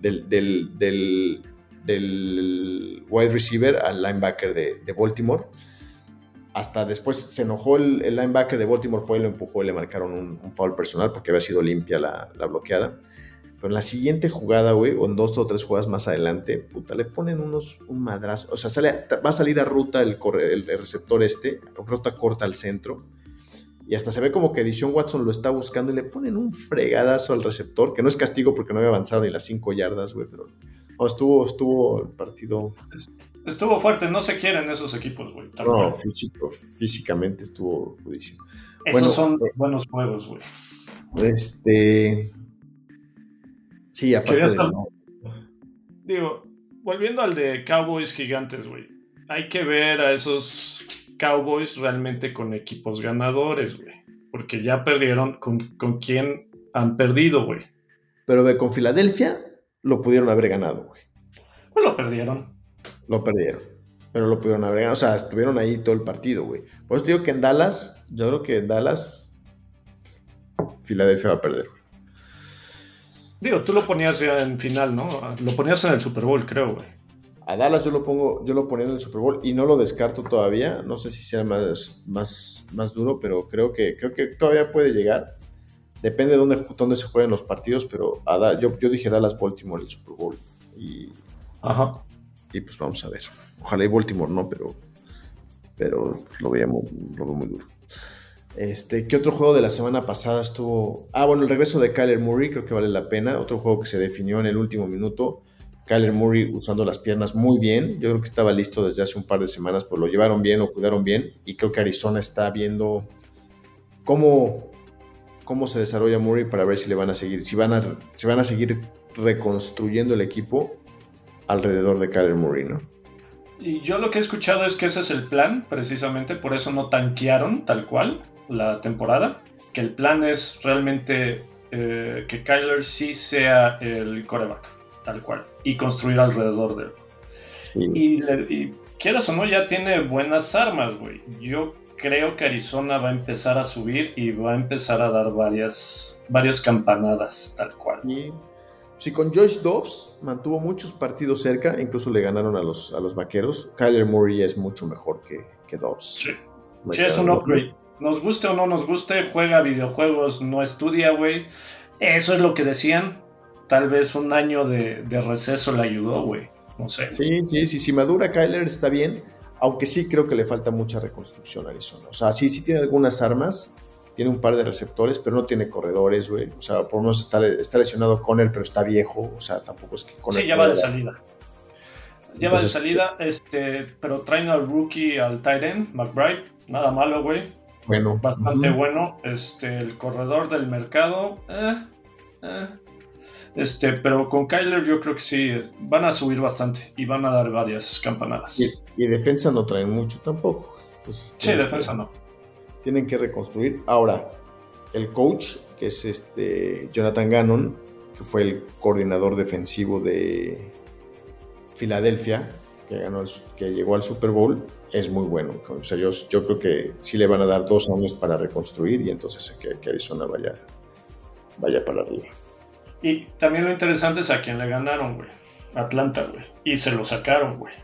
del, del, del, del wide receiver al linebacker de Baltimore hasta después se enojó el, linebacker de Baltimore, fue y lo empujó y le marcaron un, foul personal porque había sido limpia la, bloqueada. Pero en la siguiente jugada, güey, o en dos o tres jugadas más adelante, puta, le ponen unos, un madrazo. O sea, sale, va a salir a ruta el, receptor este, ruta corta al centro. Y hasta se ve como que Dishon Watson lo está buscando y le ponen un fregadazo al receptor, que no es castigo porque no había avanzado ni las cinco yardas, güey, pero no, estuvo, estuvo el partido Estuvo fuerte, no se quieren esos equipos, güey. no, físico, físicamente estuvo judísimo. Esos bueno, son eh, buenos juegos, güey. Este. Sí, aparte de. Digo, volviendo al de Cowboys gigantes, güey. Hay que ver a esos Cowboys realmente con equipos ganadores, güey. Porque ya perdieron con, con quién han perdido, güey. Pero ve, con Filadelfia lo pudieron haber ganado, güey. Pues lo perdieron. Lo perdieron. Pero lo pudieron haber ganado. O sea, estuvieron ahí todo el partido, güey. Por eso te digo que en Dallas, yo creo que en Dallas, Filadelfia va a perder, güey. Digo, tú lo ponías ya en final, ¿no? Lo ponías en el Super Bowl, creo, güey. A Dallas yo lo pongo, yo lo ponía en el Super Bowl y no lo descarto todavía. No sé si sea más, más, más duro, pero creo que, creo que todavía puede llegar. Depende de dónde, dónde se jueguen los partidos, pero a Da- yo, yo dije Dallas Baltimore el Super Bowl. Y, Ajá. Y pues vamos a ver. Ojalá y Baltimore no, pero, pero pues, lo veíamos, lo veo muy duro. Este, ¿Qué otro juego de la semana pasada estuvo? Ah, bueno, el regreso de Kyler Murray, creo que vale la pena. Otro juego que se definió en el último minuto. Kyler Murray usando las piernas muy bien. Yo creo que estaba listo desde hace un par de semanas, pues lo llevaron bien, lo cuidaron bien. Y creo que Arizona está viendo cómo, cómo se desarrolla Murray para ver si le van a seguir, si van a, si van a seguir reconstruyendo el equipo alrededor de Kyler Murray, ¿no? Y yo lo que he escuchado es que ese es el plan, precisamente, por eso no tanquearon tal cual la temporada. Que el plan es realmente eh, que Kyler sí sea el coreback, tal cual, y construir alrededor de él. Sí. Y, y quieras o no, ya tiene buenas armas, güey. Yo creo que Arizona va a empezar a subir y va a empezar a dar varias, varias campanadas, tal cual. Y si con Josh Dobbs mantuvo muchos partidos cerca, incluso le ganaron a los, a los vaqueros, Kyler Murray es mucho mejor que, que Dobbs. Sí. Sí, es un upgrade. Nos guste o no nos guste, juega videojuegos, no estudia, güey. Eso es lo que decían. Tal vez un año de, de receso le ayudó, güey. No sé. Sí, sí, sí. Si madura Kyler está bien. Aunque sí creo que le falta mucha reconstrucción a Arizona. O sea, sí, sí tiene algunas armas. Tiene un par de receptores, pero no tiene corredores, güey. O sea, por lo menos está, está lesionado Conner, pero está viejo. O sea, tampoco es que Conner. Sí, ya va de salida. Ya va de salida, este, pero traen al rookie, al tight end, McBride. Nada malo, güey. Bueno. Bastante bueno. Este, el corredor del mercado. Eh, eh. Este, pero con Kyler yo creo que sí, van a subir bastante y van a dar varias campanadas. Y, y defensa no traen mucho tampoco. Entonces, sí, defensa que, no. Tienen que reconstruir. Ahora, el coach, que es este Jonathan Gannon, que fue el coordinador defensivo de Filadelfia, que, ganó el, que llegó al Super Bowl, es muy bueno. O sea, yo, yo, creo que sí le van a dar dos años para reconstruir y entonces que, que Arizona vaya, vaya para arriba. Y también lo interesante es a quién le ganaron, güey. Atlanta, güey. Y se lo sacaron, güey.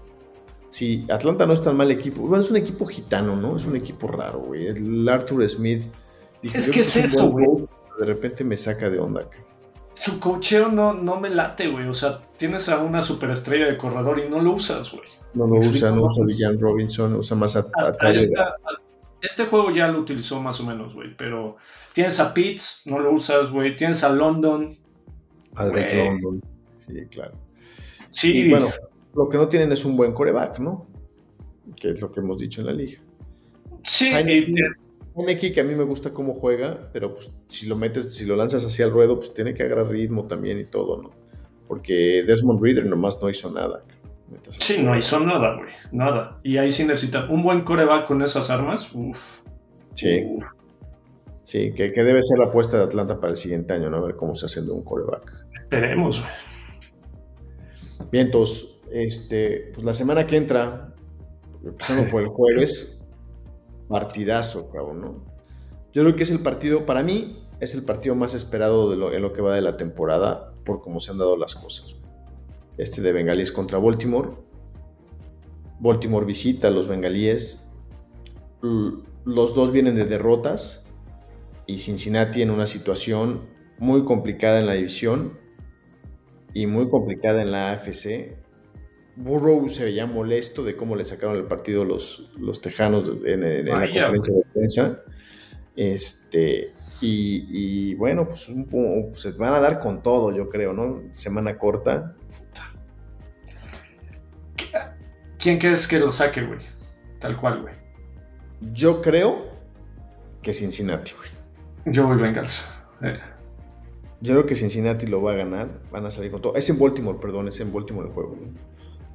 Sí, Atlanta no es tan mal equipo. Bueno, es un equipo gitano, ¿no? Es un equipo raro, güey. El Arthur Smith. Dije, es que es eso, güey. De repente me saca de onda. Su cocheo no, no me late, güey. O sea, tienes a una superestrella de corredor y no lo usas, güey. No lo usa, no usa Villan Robinson, usa más a, a, a Este juego ya lo utilizó más o menos, güey. Pero tienes a Pitts, no lo usas, güey. Tienes a London, al Rick London. Sí, claro. Sí. Y bueno, lo que no tienen es un buen coreback, ¿no? Que es lo que hemos dicho en la liga. Sí. Heineke, que a mí me gusta cómo juega, pero pues si lo metes, si lo lanzas hacia el ruedo, pues tiene que agarrar ritmo también y todo, ¿no? Porque Desmond Reader nomás no hizo nada. Sí, no hizo nada, güey. Nada. Y ahí sí necesita un buen coreback con esas armas. Uf. Sí. Uf. Sí, que, que, debe ser la apuesta de Atlanta para el siguiente año, ¿no? A ver cómo se hace de un coreback. Esperemos. Bien, entonces, este, pues la semana que entra, empezando por el jueves, partidazo, cabrón, ¿no? Yo creo que es el partido, para mí, es el partido más esperado en lo que va de la temporada, por cómo se han dado las cosas. Este de Bengalíes contra Baltimore. Baltimore visita a los Bengalíes. Los dos vienen de derrotas y Cincinnati en una situación muy complicada en la división y muy complicada en la AFC. Burrow se veía molesto de cómo le sacaron el partido los, los Tejanos en, en, en la conferencia de prensa. Este, y, y bueno, pues, un, pues, se van a dar con todo, yo creo, ¿no? Semana corta. ¿Quién crees que lo saque, güey? Tal cual, güey. Yo creo que Cincinnati, güey. Yo voy Bengals. Eh. Yo creo que Cincinnati lo va a ganar. Van a salir con todo. Es en Baltimore, perdón, es en Baltimore el juego.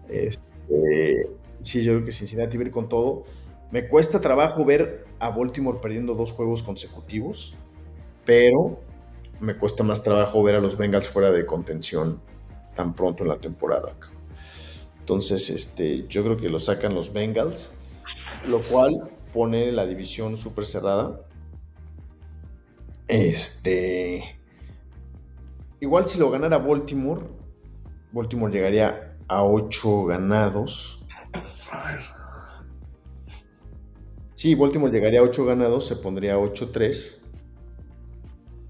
Este, sí, yo creo que Cincinnati va a ir con todo. Me cuesta trabajo ver a Baltimore perdiendo dos juegos consecutivos, pero me cuesta más trabajo ver a los Bengals fuera de contención tan pronto en la temporada. Entonces, este, yo creo que lo sacan los Bengals, lo cual pone la división súper cerrada. Este. Igual si lo ganara Baltimore, Baltimore llegaría a 8 ganados. Sí, Baltimore llegaría a 8 ganados, se pondría 8-3.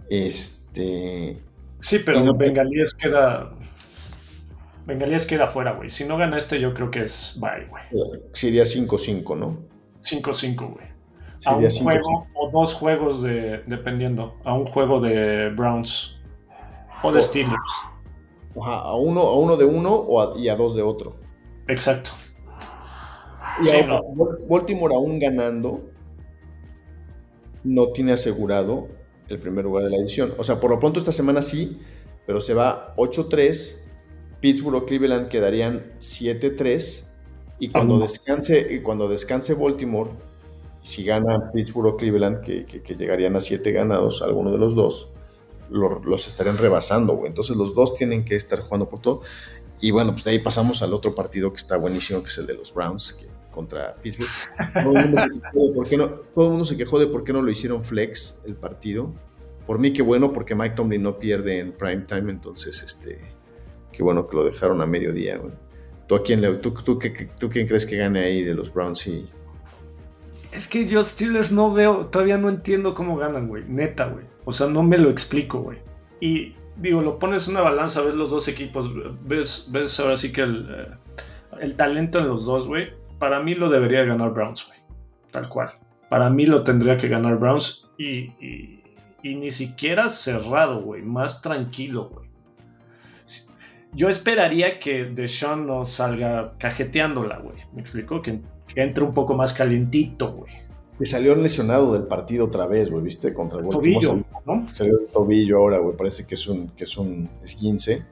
Este. Sí, pero no, Bengalíes queda. Bengalíes queda fuera, güey. Si no gana este, yo creo que es bye, güey. Sería 5-5, ¿no? 5-5, güey. A un Sería juego o dos juegos de. Dependiendo. A un juego de Browns. O de Steelers. Ajá, a uno, a uno de uno o a, y a dos de otro. Exacto. Y Sí, ahora, Baltimore aún ganando, no tiene asegurado el primer lugar de la división. O sea, por lo pronto esta semana sí, pero se va 8-3. Pittsburgh o Cleveland quedarían 7-3. Y cuando descanse, y cuando descanse Baltimore, si gana Pittsburgh o Cleveland, que, que- que llegarían a 7 ganados, alguno de los dos, lo- los estarían rebasando, güey. Entonces los dos tienen que estar jugando por todo. Y bueno, pues de ahí pasamos al otro partido que está buenísimo, que es el de los Browns, contra Pittsburgh. Todo el, mundo se quejó de por qué no, todo mundo se quejó de no lo hicieron flex el partido. Por mí, qué bueno, porque Mike Tomlin no pierde en prime time, entonces, este, qué bueno que lo dejaron a mediodía, güey. ¿Tú, a quién le, tú quién crees que gane ahí de los Browns y Es que yo Steelers no veo, todavía no entiendo cómo ganan, güey. Neta, güey. O sea, no me lo explico, güey. Y digo, lo pones en una balanza, ves los dos equipos, ves, ves ahora sí que el, eh, talento en los dos, güey. Para mí lo debería ganar Browns, güey. Tal cual. Para mí lo tendría que ganar Browns y, y, y ni siquiera cerrado, güey. Más tranquilo, güey. Yo esperaría que Deshaun no salga cajeteándola, güey. ¿Me explico? Que entre un poco más calientito, güey. Que salió lesionado del partido otra vez, güey, ¿viste? Contra el. Tobillo, Salió- ¿no? Salió el tobillo ahora, güey. Parece que es un, que es un esguince.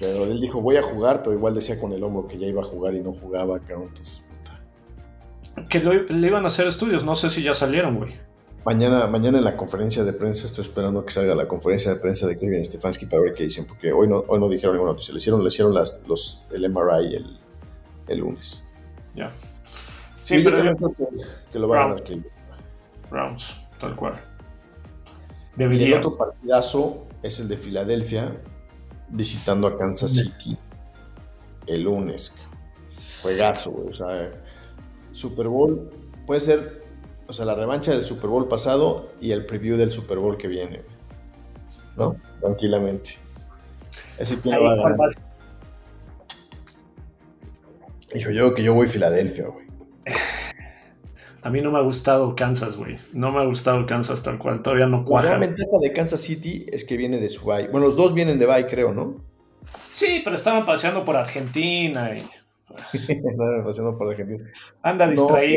Pero él dijo, voy a jugar, pero igual decía con el hombro que ya iba a jugar y no jugaba acá. Entonces, puta. Que lo- le iban a hacer estudios, no sé si ya salieron, güey. Mañana, mañana en la conferencia de prensa, estoy esperando que salga la conferencia de prensa de Kevin Stefanski para ver qué dicen, porque hoy no, hoy no dijeron ninguna noticia. Le hicieron, le hicieron las, los, el MRI el, el lunes. Ya. Sí, pero también yo- creo que, que lo va a ganar Cleveland. Browns, tal cual. Y el otro partidazo es el de Filadelfia visitando a Kansas City el lunes. Juegazo, güey. O sea, Super Bowl puede ser, o sea, la revancha del Super Bowl pasado y el preview del Super Bowl que viene. ¿no? Tranquilamente. Ese quién lo va a Ahí, ¿cuál ganar. Dijo yo que yo voy a Filadelfia, güey. A mí no me ha gustado Kansas, güey. No me ha gustado Kansas tal cual. Todavía no La cuaja. gran ventaja de Kansas City es que viene de su bye. Bueno, los dos vienen de bye, creo, ¿no? Sí, pero estaban paseando por Argentina y Andan paseando por Argentina. anda No, distraído.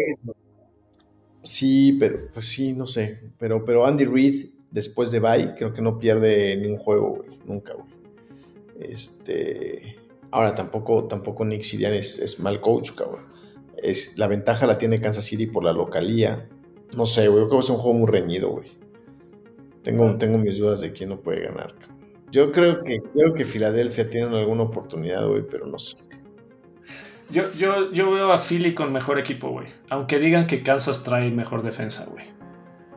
Sí, pero pues sí, no sé. Pero, pero Andy Reid, después de bye, creo que no pierde ni un juego, güey. Nunca, güey. Este. Ahora tampoco, tampoco Nick Sirianni es, es mal coach, cabrón. Es, la ventaja la tiene Kansas City por la localía. No sé, güey. Yo creo que va a ser un juego muy reñido, güey. Tengo, tengo mis dudas de quién no puede ganar, cabrón. Yo creo que, creo que Filadelfia tiene alguna oportunidad, güey, pero no sé. Yo, yo, yo veo a Philly con mejor equipo, güey. Aunque digan que Kansas trae mejor defensa, güey.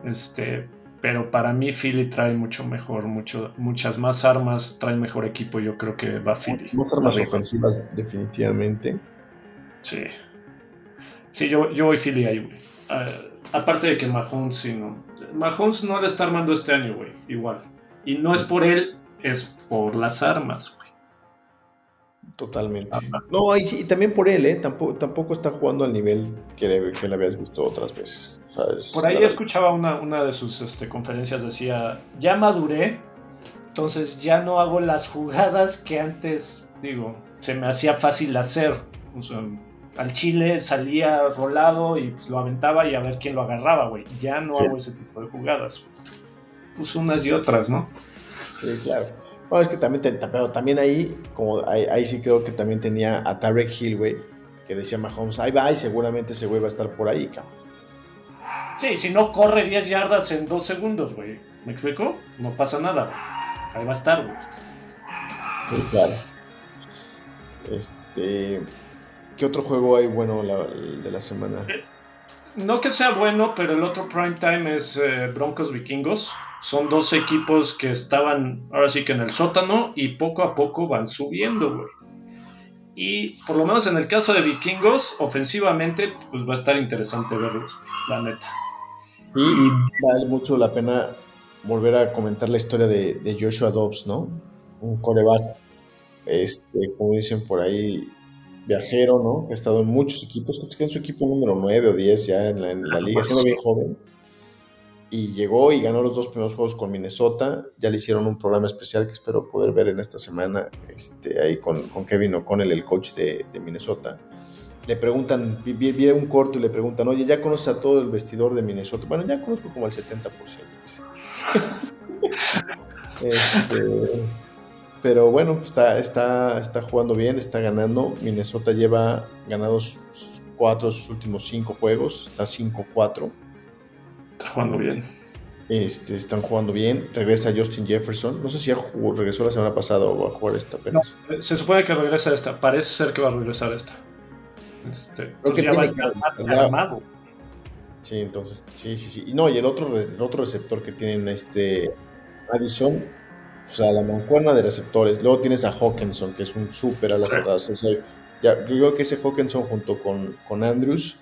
Este, pero para mí Philly trae mucho mejor, mucho, muchas más armas, trae mejor equipo. Yo creo que va Philly. Más armas ofensivas, definitivamente. Sí. Sí, yo, yo voy Philly ahí, güey. Ah, aparte de que Mahomes, sí, no. Mahomes no le está armando este año, güey. Igual. Y no es por él, es por las armas, güey. Totalmente. Ajá. No, y, sí, y también por él, ¿eh? Tampoco, tampoco está jugando al nivel que le, que le habías visto otras veces. Por ahí la escuchaba una, una de sus este, conferencias, decía, ya maduré, entonces ya no hago las jugadas que antes, digo, se me hacía fácil hacer. O sea, al chile salía rolado y pues, lo aventaba y a ver quién lo agarraba, güey. Ya no Sí. hago ese tipo de jugadas. Pues unas y otras, ¿no? Sí, claro. Bueno, es que también, te- pero también ahí, como ahí, ahí sí creo que también tenía a Tarek Hill, güey, que decía Mahomes, ahí va, y seguramente ese güey va a estar por ahí, cabrón. Sí, si no corre 10 yardas en 2 segundos, güey. ¿Me explico? No pasa nada, güey. Ahí va a estar, güey. Sí, claro. Este. ¿Qué otro juego hay bueno la- de la semana? No que sea bueno, pero el otro prime time es eh, Broncos Vikingos. Son dos equipos que estaban ahora sí que en el sótano y poco a poco van subiendo, güey. Y por lo menos en el caso de Vikingos, ofensivamente, pues va a estar interesante verlos, la neta. Sí, vale mucho la pena volver a comentar la historia de, de Joshua Dobbs, ¿no? Un coreback, este, como dicen por ahí, viajero, ¿no? Que ha estado en muchos equipos, creo que está en su equipo número 9 o 10 ya en la, en la liga, siendo bien joven. Y llegó y ganó los dos primeros juegos con Minnesota. Ya le hicieron un programa especial que espero poder ver en esta semana, este, ahí con, con Kevin O'Connell, el coach de, Minnesota le preguntan, vi, vi- un corto y le preguntan, oye, ¿ya conoces a todo el vestidor de Minnesota? Bueno, ya conozco como el 70%. dice. Este, pero bueno, está, está, está jugando bien, está ganando. Minnesota lleva ganados cuatro de sus últimos cinco juegos, está 5-4. Está jugando bien. Este, están jugando bien. Regresa Justin Jefferson. No sé si ya jugó- regresó la semana pasada o va a jugar esta apenas. Eh, Se supone que regresa esta. Parece ser que va a regresar esta. Este, Creo que ya tiene va armado. Sí, entonces, sí, sí, sí. Y no, y el otro, el otro receptor que tienen este Addison, o sea, la mancuerna de receptores. Luego tienes a Hawkinson, que es un súper a las. O sea, yo creo que ese Hawkinson junto con, con Andrews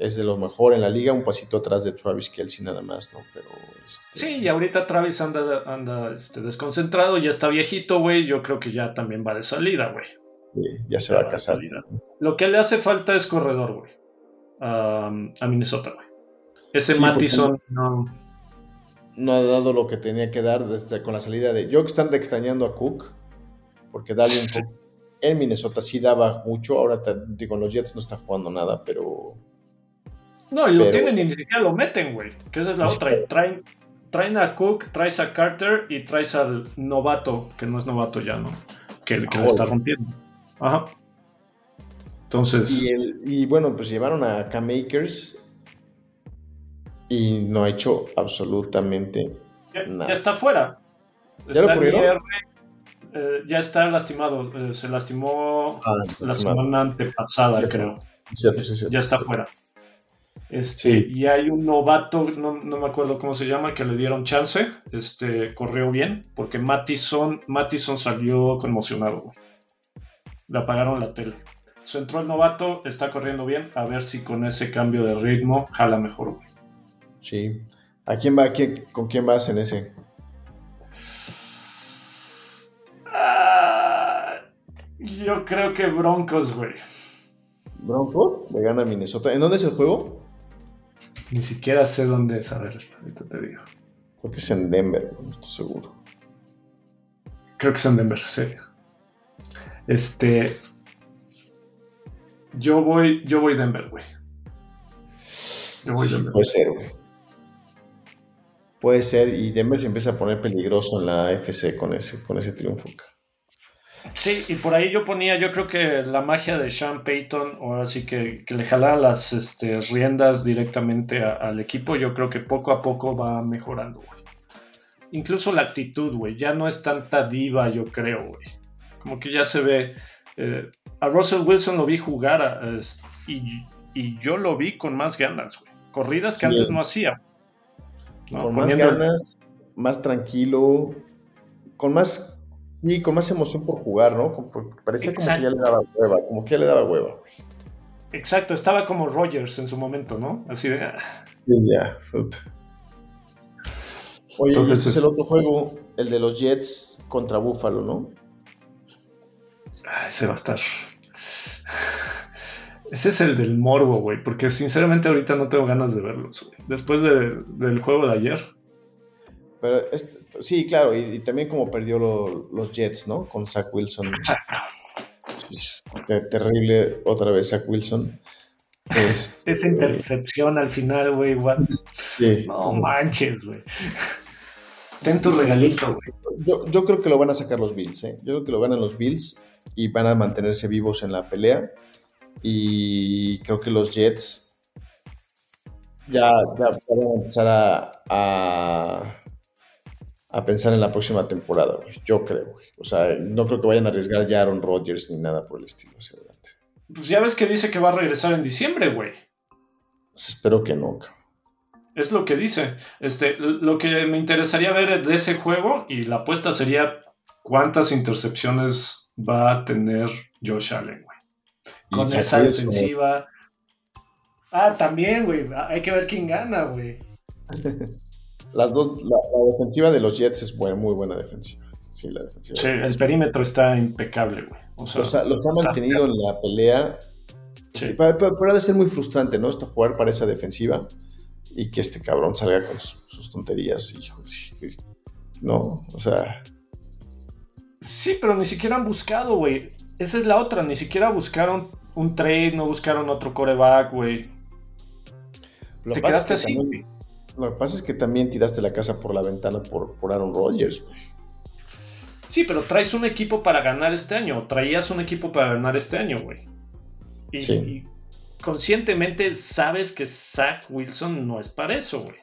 es de lo mejor en la liga, un pasito atrás de Travis Kelsey nada más, ¿no? Pero este, Sí, y ahorita Travis anda, anda este, desconcentrado, ya está viejito, güey. Yo creo que ya también va de salida, güey. eh, ya se va a casar. salida. Lo que le hace falta es corredor, güey. A, a Minnesota, güey. Ese Sí, Mattison no. No ha dado lo que tenía que dar desde, con la salida de. Yo que están extrañando a Cook, porque Dalvin Cook en Minnesota sí daba mucho. Ahora, te- digo, en los Jets no está jugando nada, pero No, y lo Pero- tienen y ni siquiera lo meten, güey. Que esa es la otra. Y traen, traen a Cook, traes a Carter y traes al novato, que no es novato ya, ¿no? Que, que lo está rompiendo. Ajá. Entonces. Y, el- y bueno, pues llevaron a Cam Akers y no ha hecho absolutamente Ya, Nada. ya está fuera. ¿Ya lo Está corrieron? IR, eh, ya está lastimado. eh, se lastimó Ah, la semana antepasada, creo. cierto, sí, cierto. Ya está fuera. Este, Sí. Y hay un novato, no, no me acuerdo cómo se llama, que le dieron chance. Este, corrió bien, porque Mattison, Mattison salió conmocionado. güey. Le apagaron la tele. Se entró el novato, está corriendo bien. A ver si con ese cambio de ritmo jala mejor. güey. Sí. ¿A quién va? ¿Quién- ¿Con quién vas en ese? Ah, yo creo que Broncos, güey. Broncos le gana a Minnesota. ¿En dónde es el juego? Ni siquiera sé dónde es. A ver, ahorita te digo. Creo que es en Denver, no estoy seguro. Creo que es en Denver, sí. Este. Yo voy, yo voy Denver, güey. Yo voy Denver. Puede ser, güey. Puede ser, y Denver se empieza a poner peligroso en la FC con ese, con ese triunfo. Sí, y por ahí yo ponía, yo creo que la magia de Sean Payton, o así que, que le jalara las este, riendas directamente a- al equipo, yo creo que poco a poco va mejorando, güey. Incluso la actitud, güey, ya no es tanta diva, yo creo, güey. Como que ya se ve. eh, a Russell Wilson lo vi jugar a- es- y, y yo lo vi con más ganas, güey. Corridas que Sí. antes no hacía. ¿no? Con más Poniendo- ganas, más tranquilo, con más. Y con más emoción por jugar, ¿no? Como- parecía como que ya le daba hueva, como que ya le daba hueva. güey. Exacto, estaba como Rogers en su momento, ¿no? Así de. ah, Sí, ya. Oye, y Entonces, este es el otro juego, el de los Jets contra Buffalo, ¿no? Ah, ese va a estar. Ese es el del morbo, güey. Porque sinceramente ahorita no tengo ganas de verlos, güey. Después de- del juego de ayer. Pero este- sí, claro, y, y también como perdió lo- los Jets, ¿no? Con Zach Wilson. Terrible otra vez Zach Wilson. Este, Esa intercepción al final, güey. what- sí. No manches, güey. Ten tu regalito, güey. Yo, yo creo que lo van a sacar los Bills, ¿eh? Yo creo que lo ganan los Bills y van a mantenerse vivos en la pelea. Y creo que los Jets ya, ya van a empezar a, a, a pensar en la próxima temporada, güey. Yo creo, güey. O sea, no creo que vayan a arriesgar ya a Aaron Rodgers ni nada por el estilo hacia adelante. Pues ya ves que dice que va a regresar en diciembre, güey. Pues espero que no, cabrón. Es lo que dice. Este, lo que me interesaría ver de ese juego y la apuesta sería cuántas intercepciones va a tener Josh Allen, güey. Con esa defensiva. Ah, también, güey. Hay que ver quién gana, güey. Las dos, la, la defensiva de los Jets es buena, muy buena defensiva. Sí, la defensiva. Sí, el perímetro está impecable, güey. O sea, Los ha, los ha mantenido en la pelea. Sí. Pero, pero- pero ha de ser muy frustrante, ¿no? Esta jugar para esa defensiva y que este cabrón salga con sus, sus tonterías, hijo. No, o sea, Sí, pero ni siquiera han buscado, güey. Esa es la otra. Ni siquiera buscaron un trade, no buscaron otro coreback, güey. lo Te quedaste que así. también, lo que pasa es que también tiraste la casa por la ventana por, por Aaron Rodgers, güey. Sí, pero traes un equipo para ganar este año. Traías un equipo para ganar este año, güey. Y, Sí. y conscientemente sabes que Zach Wilson no es para eso, güey.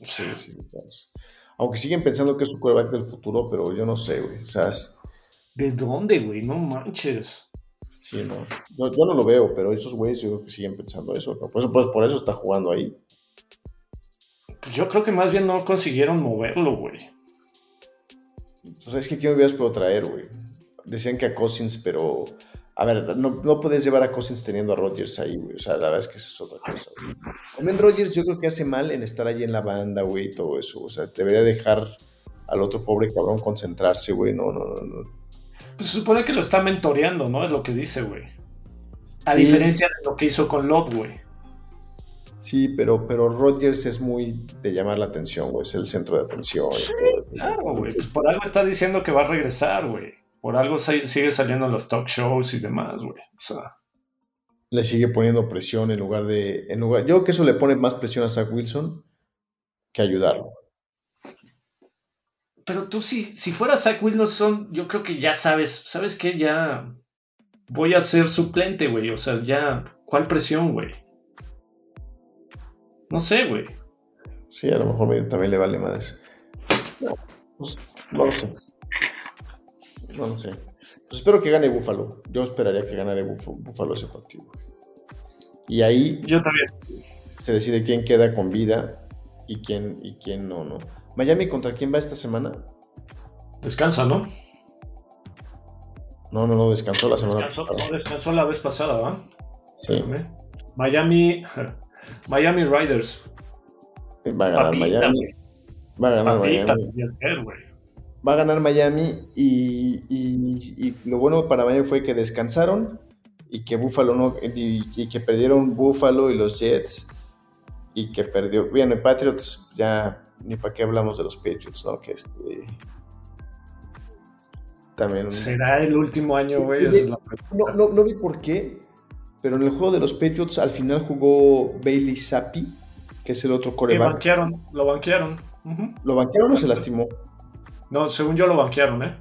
O Sí, sea, sí, sabes. Aunque siguen pensando que es su quarterback del futuro, pero yo no sé, güey. O ¿de dónde, güey? No manches. Sí, no. Yo, yo no lo veo, pero esos güeyes yo creo que siguen pensando eso. Por, eso pues, por eso está jugando ahí. Pues yo creo que más bien no consiguieron moverlo, güey. Pues es que ¿quién hubieras podido traer, güey? Decían que a Cousins, pero... A ver, no, no puedes llevar a Cousins teniendo a Rodgers ahí, güey. O sea, la verdad es que eso es otra cosa. güey. También Rodgers yo creo que hace mal en estar ahí en la banda, güey, y todo eso. O sea, debería dejar al otro pobre cabrón concentrarse, güey. No, no, no, no. Pues se supone que lo está mentoreando, ¿no? Es lo que dice, güey. A Sí. diferencia de lo que hizo con Love, güey. Sí, pero, pero Rodgers es muy de llamar la atención, güey. Es el centro de atención. todo eso. Claro, güey. Por algo está diciendo que va a regresar, güey. Por algo sigue saliendo en los talk shows y demás, güey. O sea, Le sigue poniendo presión en lugar de... En lugar, yo creo que eso le pone más presión a Zach Wilson que ayudarlo. pero tú si, si fuera Zach Wilson, yo creo que ya sabes, ¿sabes qué? Ya voy a ser suplente, güey. O sea, ya, ¿cuál presión, güey? No sé, güey. Sí, a lo mejor medio también le vale más. No, pues, no lo sé. No lo sé. Pues espero que gane Búfalo. Yo esperaría que ganara Búfalo, ese partido. Y ahí Yo también. se decide quién queda con vida y quién, y quién no, ¿no? Miami contra quién va esta semana? Descansa, ¿no? No, no, no, descansó la semana Descansó, pasada. no, descansó la vez pasada, ¿va? Sí. Miami, Miami Riders. va a ganar Papita, Miami. Va a ganar Papita, Miami. ser. Va a ganar Miami y, y- y lo bueno para Miami fue que descansaron y que Buffalo no y, y que perdieron Buffalo y los Jets y que perdió bien el Patriots ya ni para qué hablamos de los Patriots no que este también Será el último año, güey. no, no, no vi por qué pero en el juego de los Patriots al final jugó Bailey Zappi que es el otro coreback banquearon, lo banquearon. Ujú. lo banquearon o se lastimó No, según yo lo banquearon, ¿eh?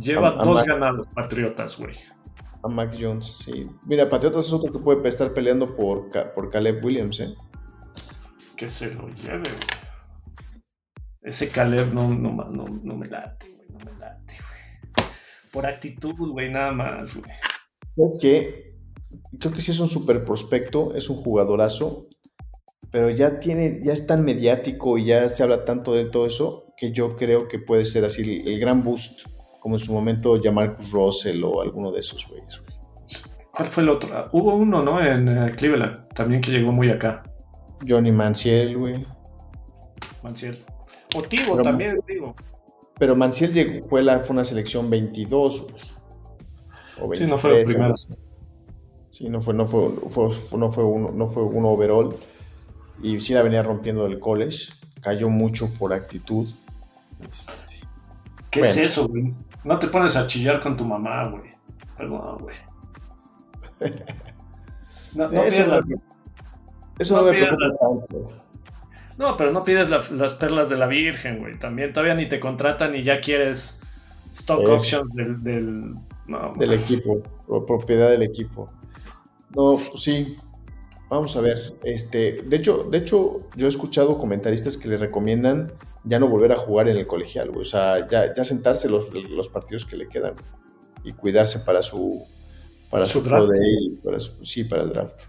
Lleva A- a dos Mac- ganados Patriotas, güey. A Mac Jones, sí. Mira, Patriotas es otro que puede estar peleando por, por Caleb Williams, ¿eh? Que se lo lleve, güey. Ese Caleb no, no, no me late, güey. No me late, güey. Por actitud, güey, nada más, güey. Es que creo que sí es un super prospecto, es un jugadorazo, pero ya tiene, ya es tan mediático y ya se habla tanto de todo eso que yo creo que puede ser así el, el gran boost, como en su momento Jamarcus Russell o alguno de esos güeyes. güey. ¿Cuál fue el otro? Ah, Hubo uno, ¿no? En eh, Cleveland, también que llegó muy acá. Johnny Manziel, güey. Manciel. O Tivo, también, Manciel- digo. Pero Manziel llegó- fue, la, fue una selección 22, güey. O Sí, no fue la 23, primera. algo así. Sí, no fue, no fue, fue- fue- no fue uno, no fue uno overall. Y sí la venía rompiendo del college. Cayó mucho por actitud. Este, ¿Qué Bueno. es eso, güey? No te pones a chillar con tu mamá, güey. Perdón, güey. No, no eso la- eso no no me preocupa la- tanto. no, pero no pides la- las perlas de la Virgen, güey. También todavía ni te contratan y ya quieres stock Eso. options del... del... No, Del equipo. O propiedad del equipo. No, pues sí. Vamos a ver. Este, de hecho, de hecho, yo he escuchado comentaristas que le recomiendan ya no volver a jugar en el colegial, güey. O sea, ya, ya sentarse los, los partidos que le quedan y cuidarse para su para Su su, pro draft. day, para su- sí, para el draft.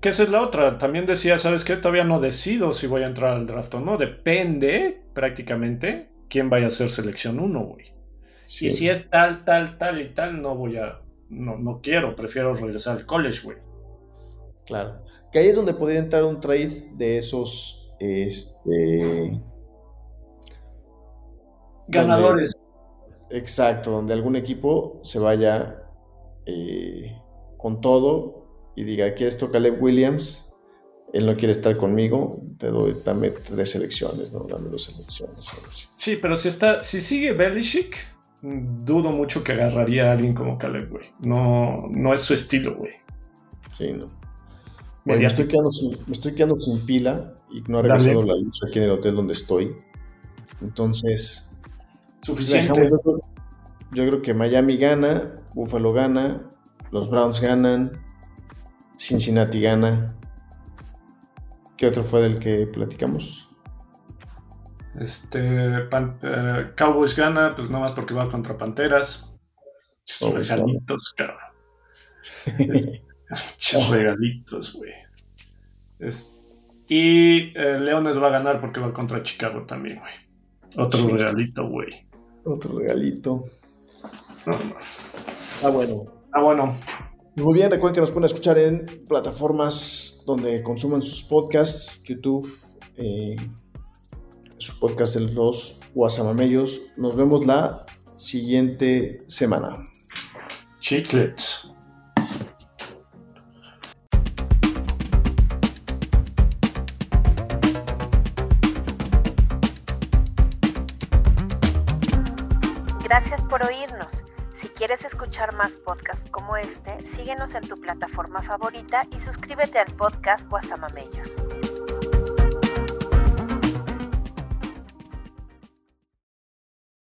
Que esa es la otra. También decía, ¿sabes qué? Todavía no decido si voy a entrar al draft o no. Depende, prácticamente, quién vaya a ser selección 1, güey. Sí. Y si es tal, tal, tal y tal, no voy a... No, no quiero, prefiero regresar al college, güey. Claro. Que ahí es donde podría entrar un trade de esos este Ganadores. Exacto, donde algún equipo se vaya eh, con todo y diga, ¿quieres tocar Caleb Williams? Él no quiere estar conmigo, te doy, dame tres selecciones, ¿no? Dame dos selecciones. Sí, pero si está, si sigue Belichick, dudo mucho que agarraría a alguien como Caleb, güey. No, no es su estilo, güey. Sí, no. Me, estoy quedando sin, me estoy quedando sin pila y no ha Dale. regresado la luz aquí en el hotel donde estoy. Entonces, pues Suficiente. dejamos, yo creo que Miami gana, Buffalo gana, los Browns ganan, Cincinnati gana. ¿Qué otro fue del que platicamos? Este, Pan- eh, Cowboys gana, pues nada más porque va contra Panteras. Oh, regalitos, cabrón. Regalitos, güey. Y eh, Leones va a ganar porque va contra Chicago también, güey. Otro Sí. regalito, güey. Otro regalito. No, no. Ah, bueno. Ah, bueno. Muy bien, recuerden que nos pueden escuchar en plataformas donde consuman sus podcasts, YouTube, eh, su podcast de los Guasamamellos. Nos vemos la siguiente semana. Chiclets. Gracias por oírnos. Si quieres escuchar más podcasts como este, síguenos en tu plataforma favorita y suscríbete al podcast Guasamamellos.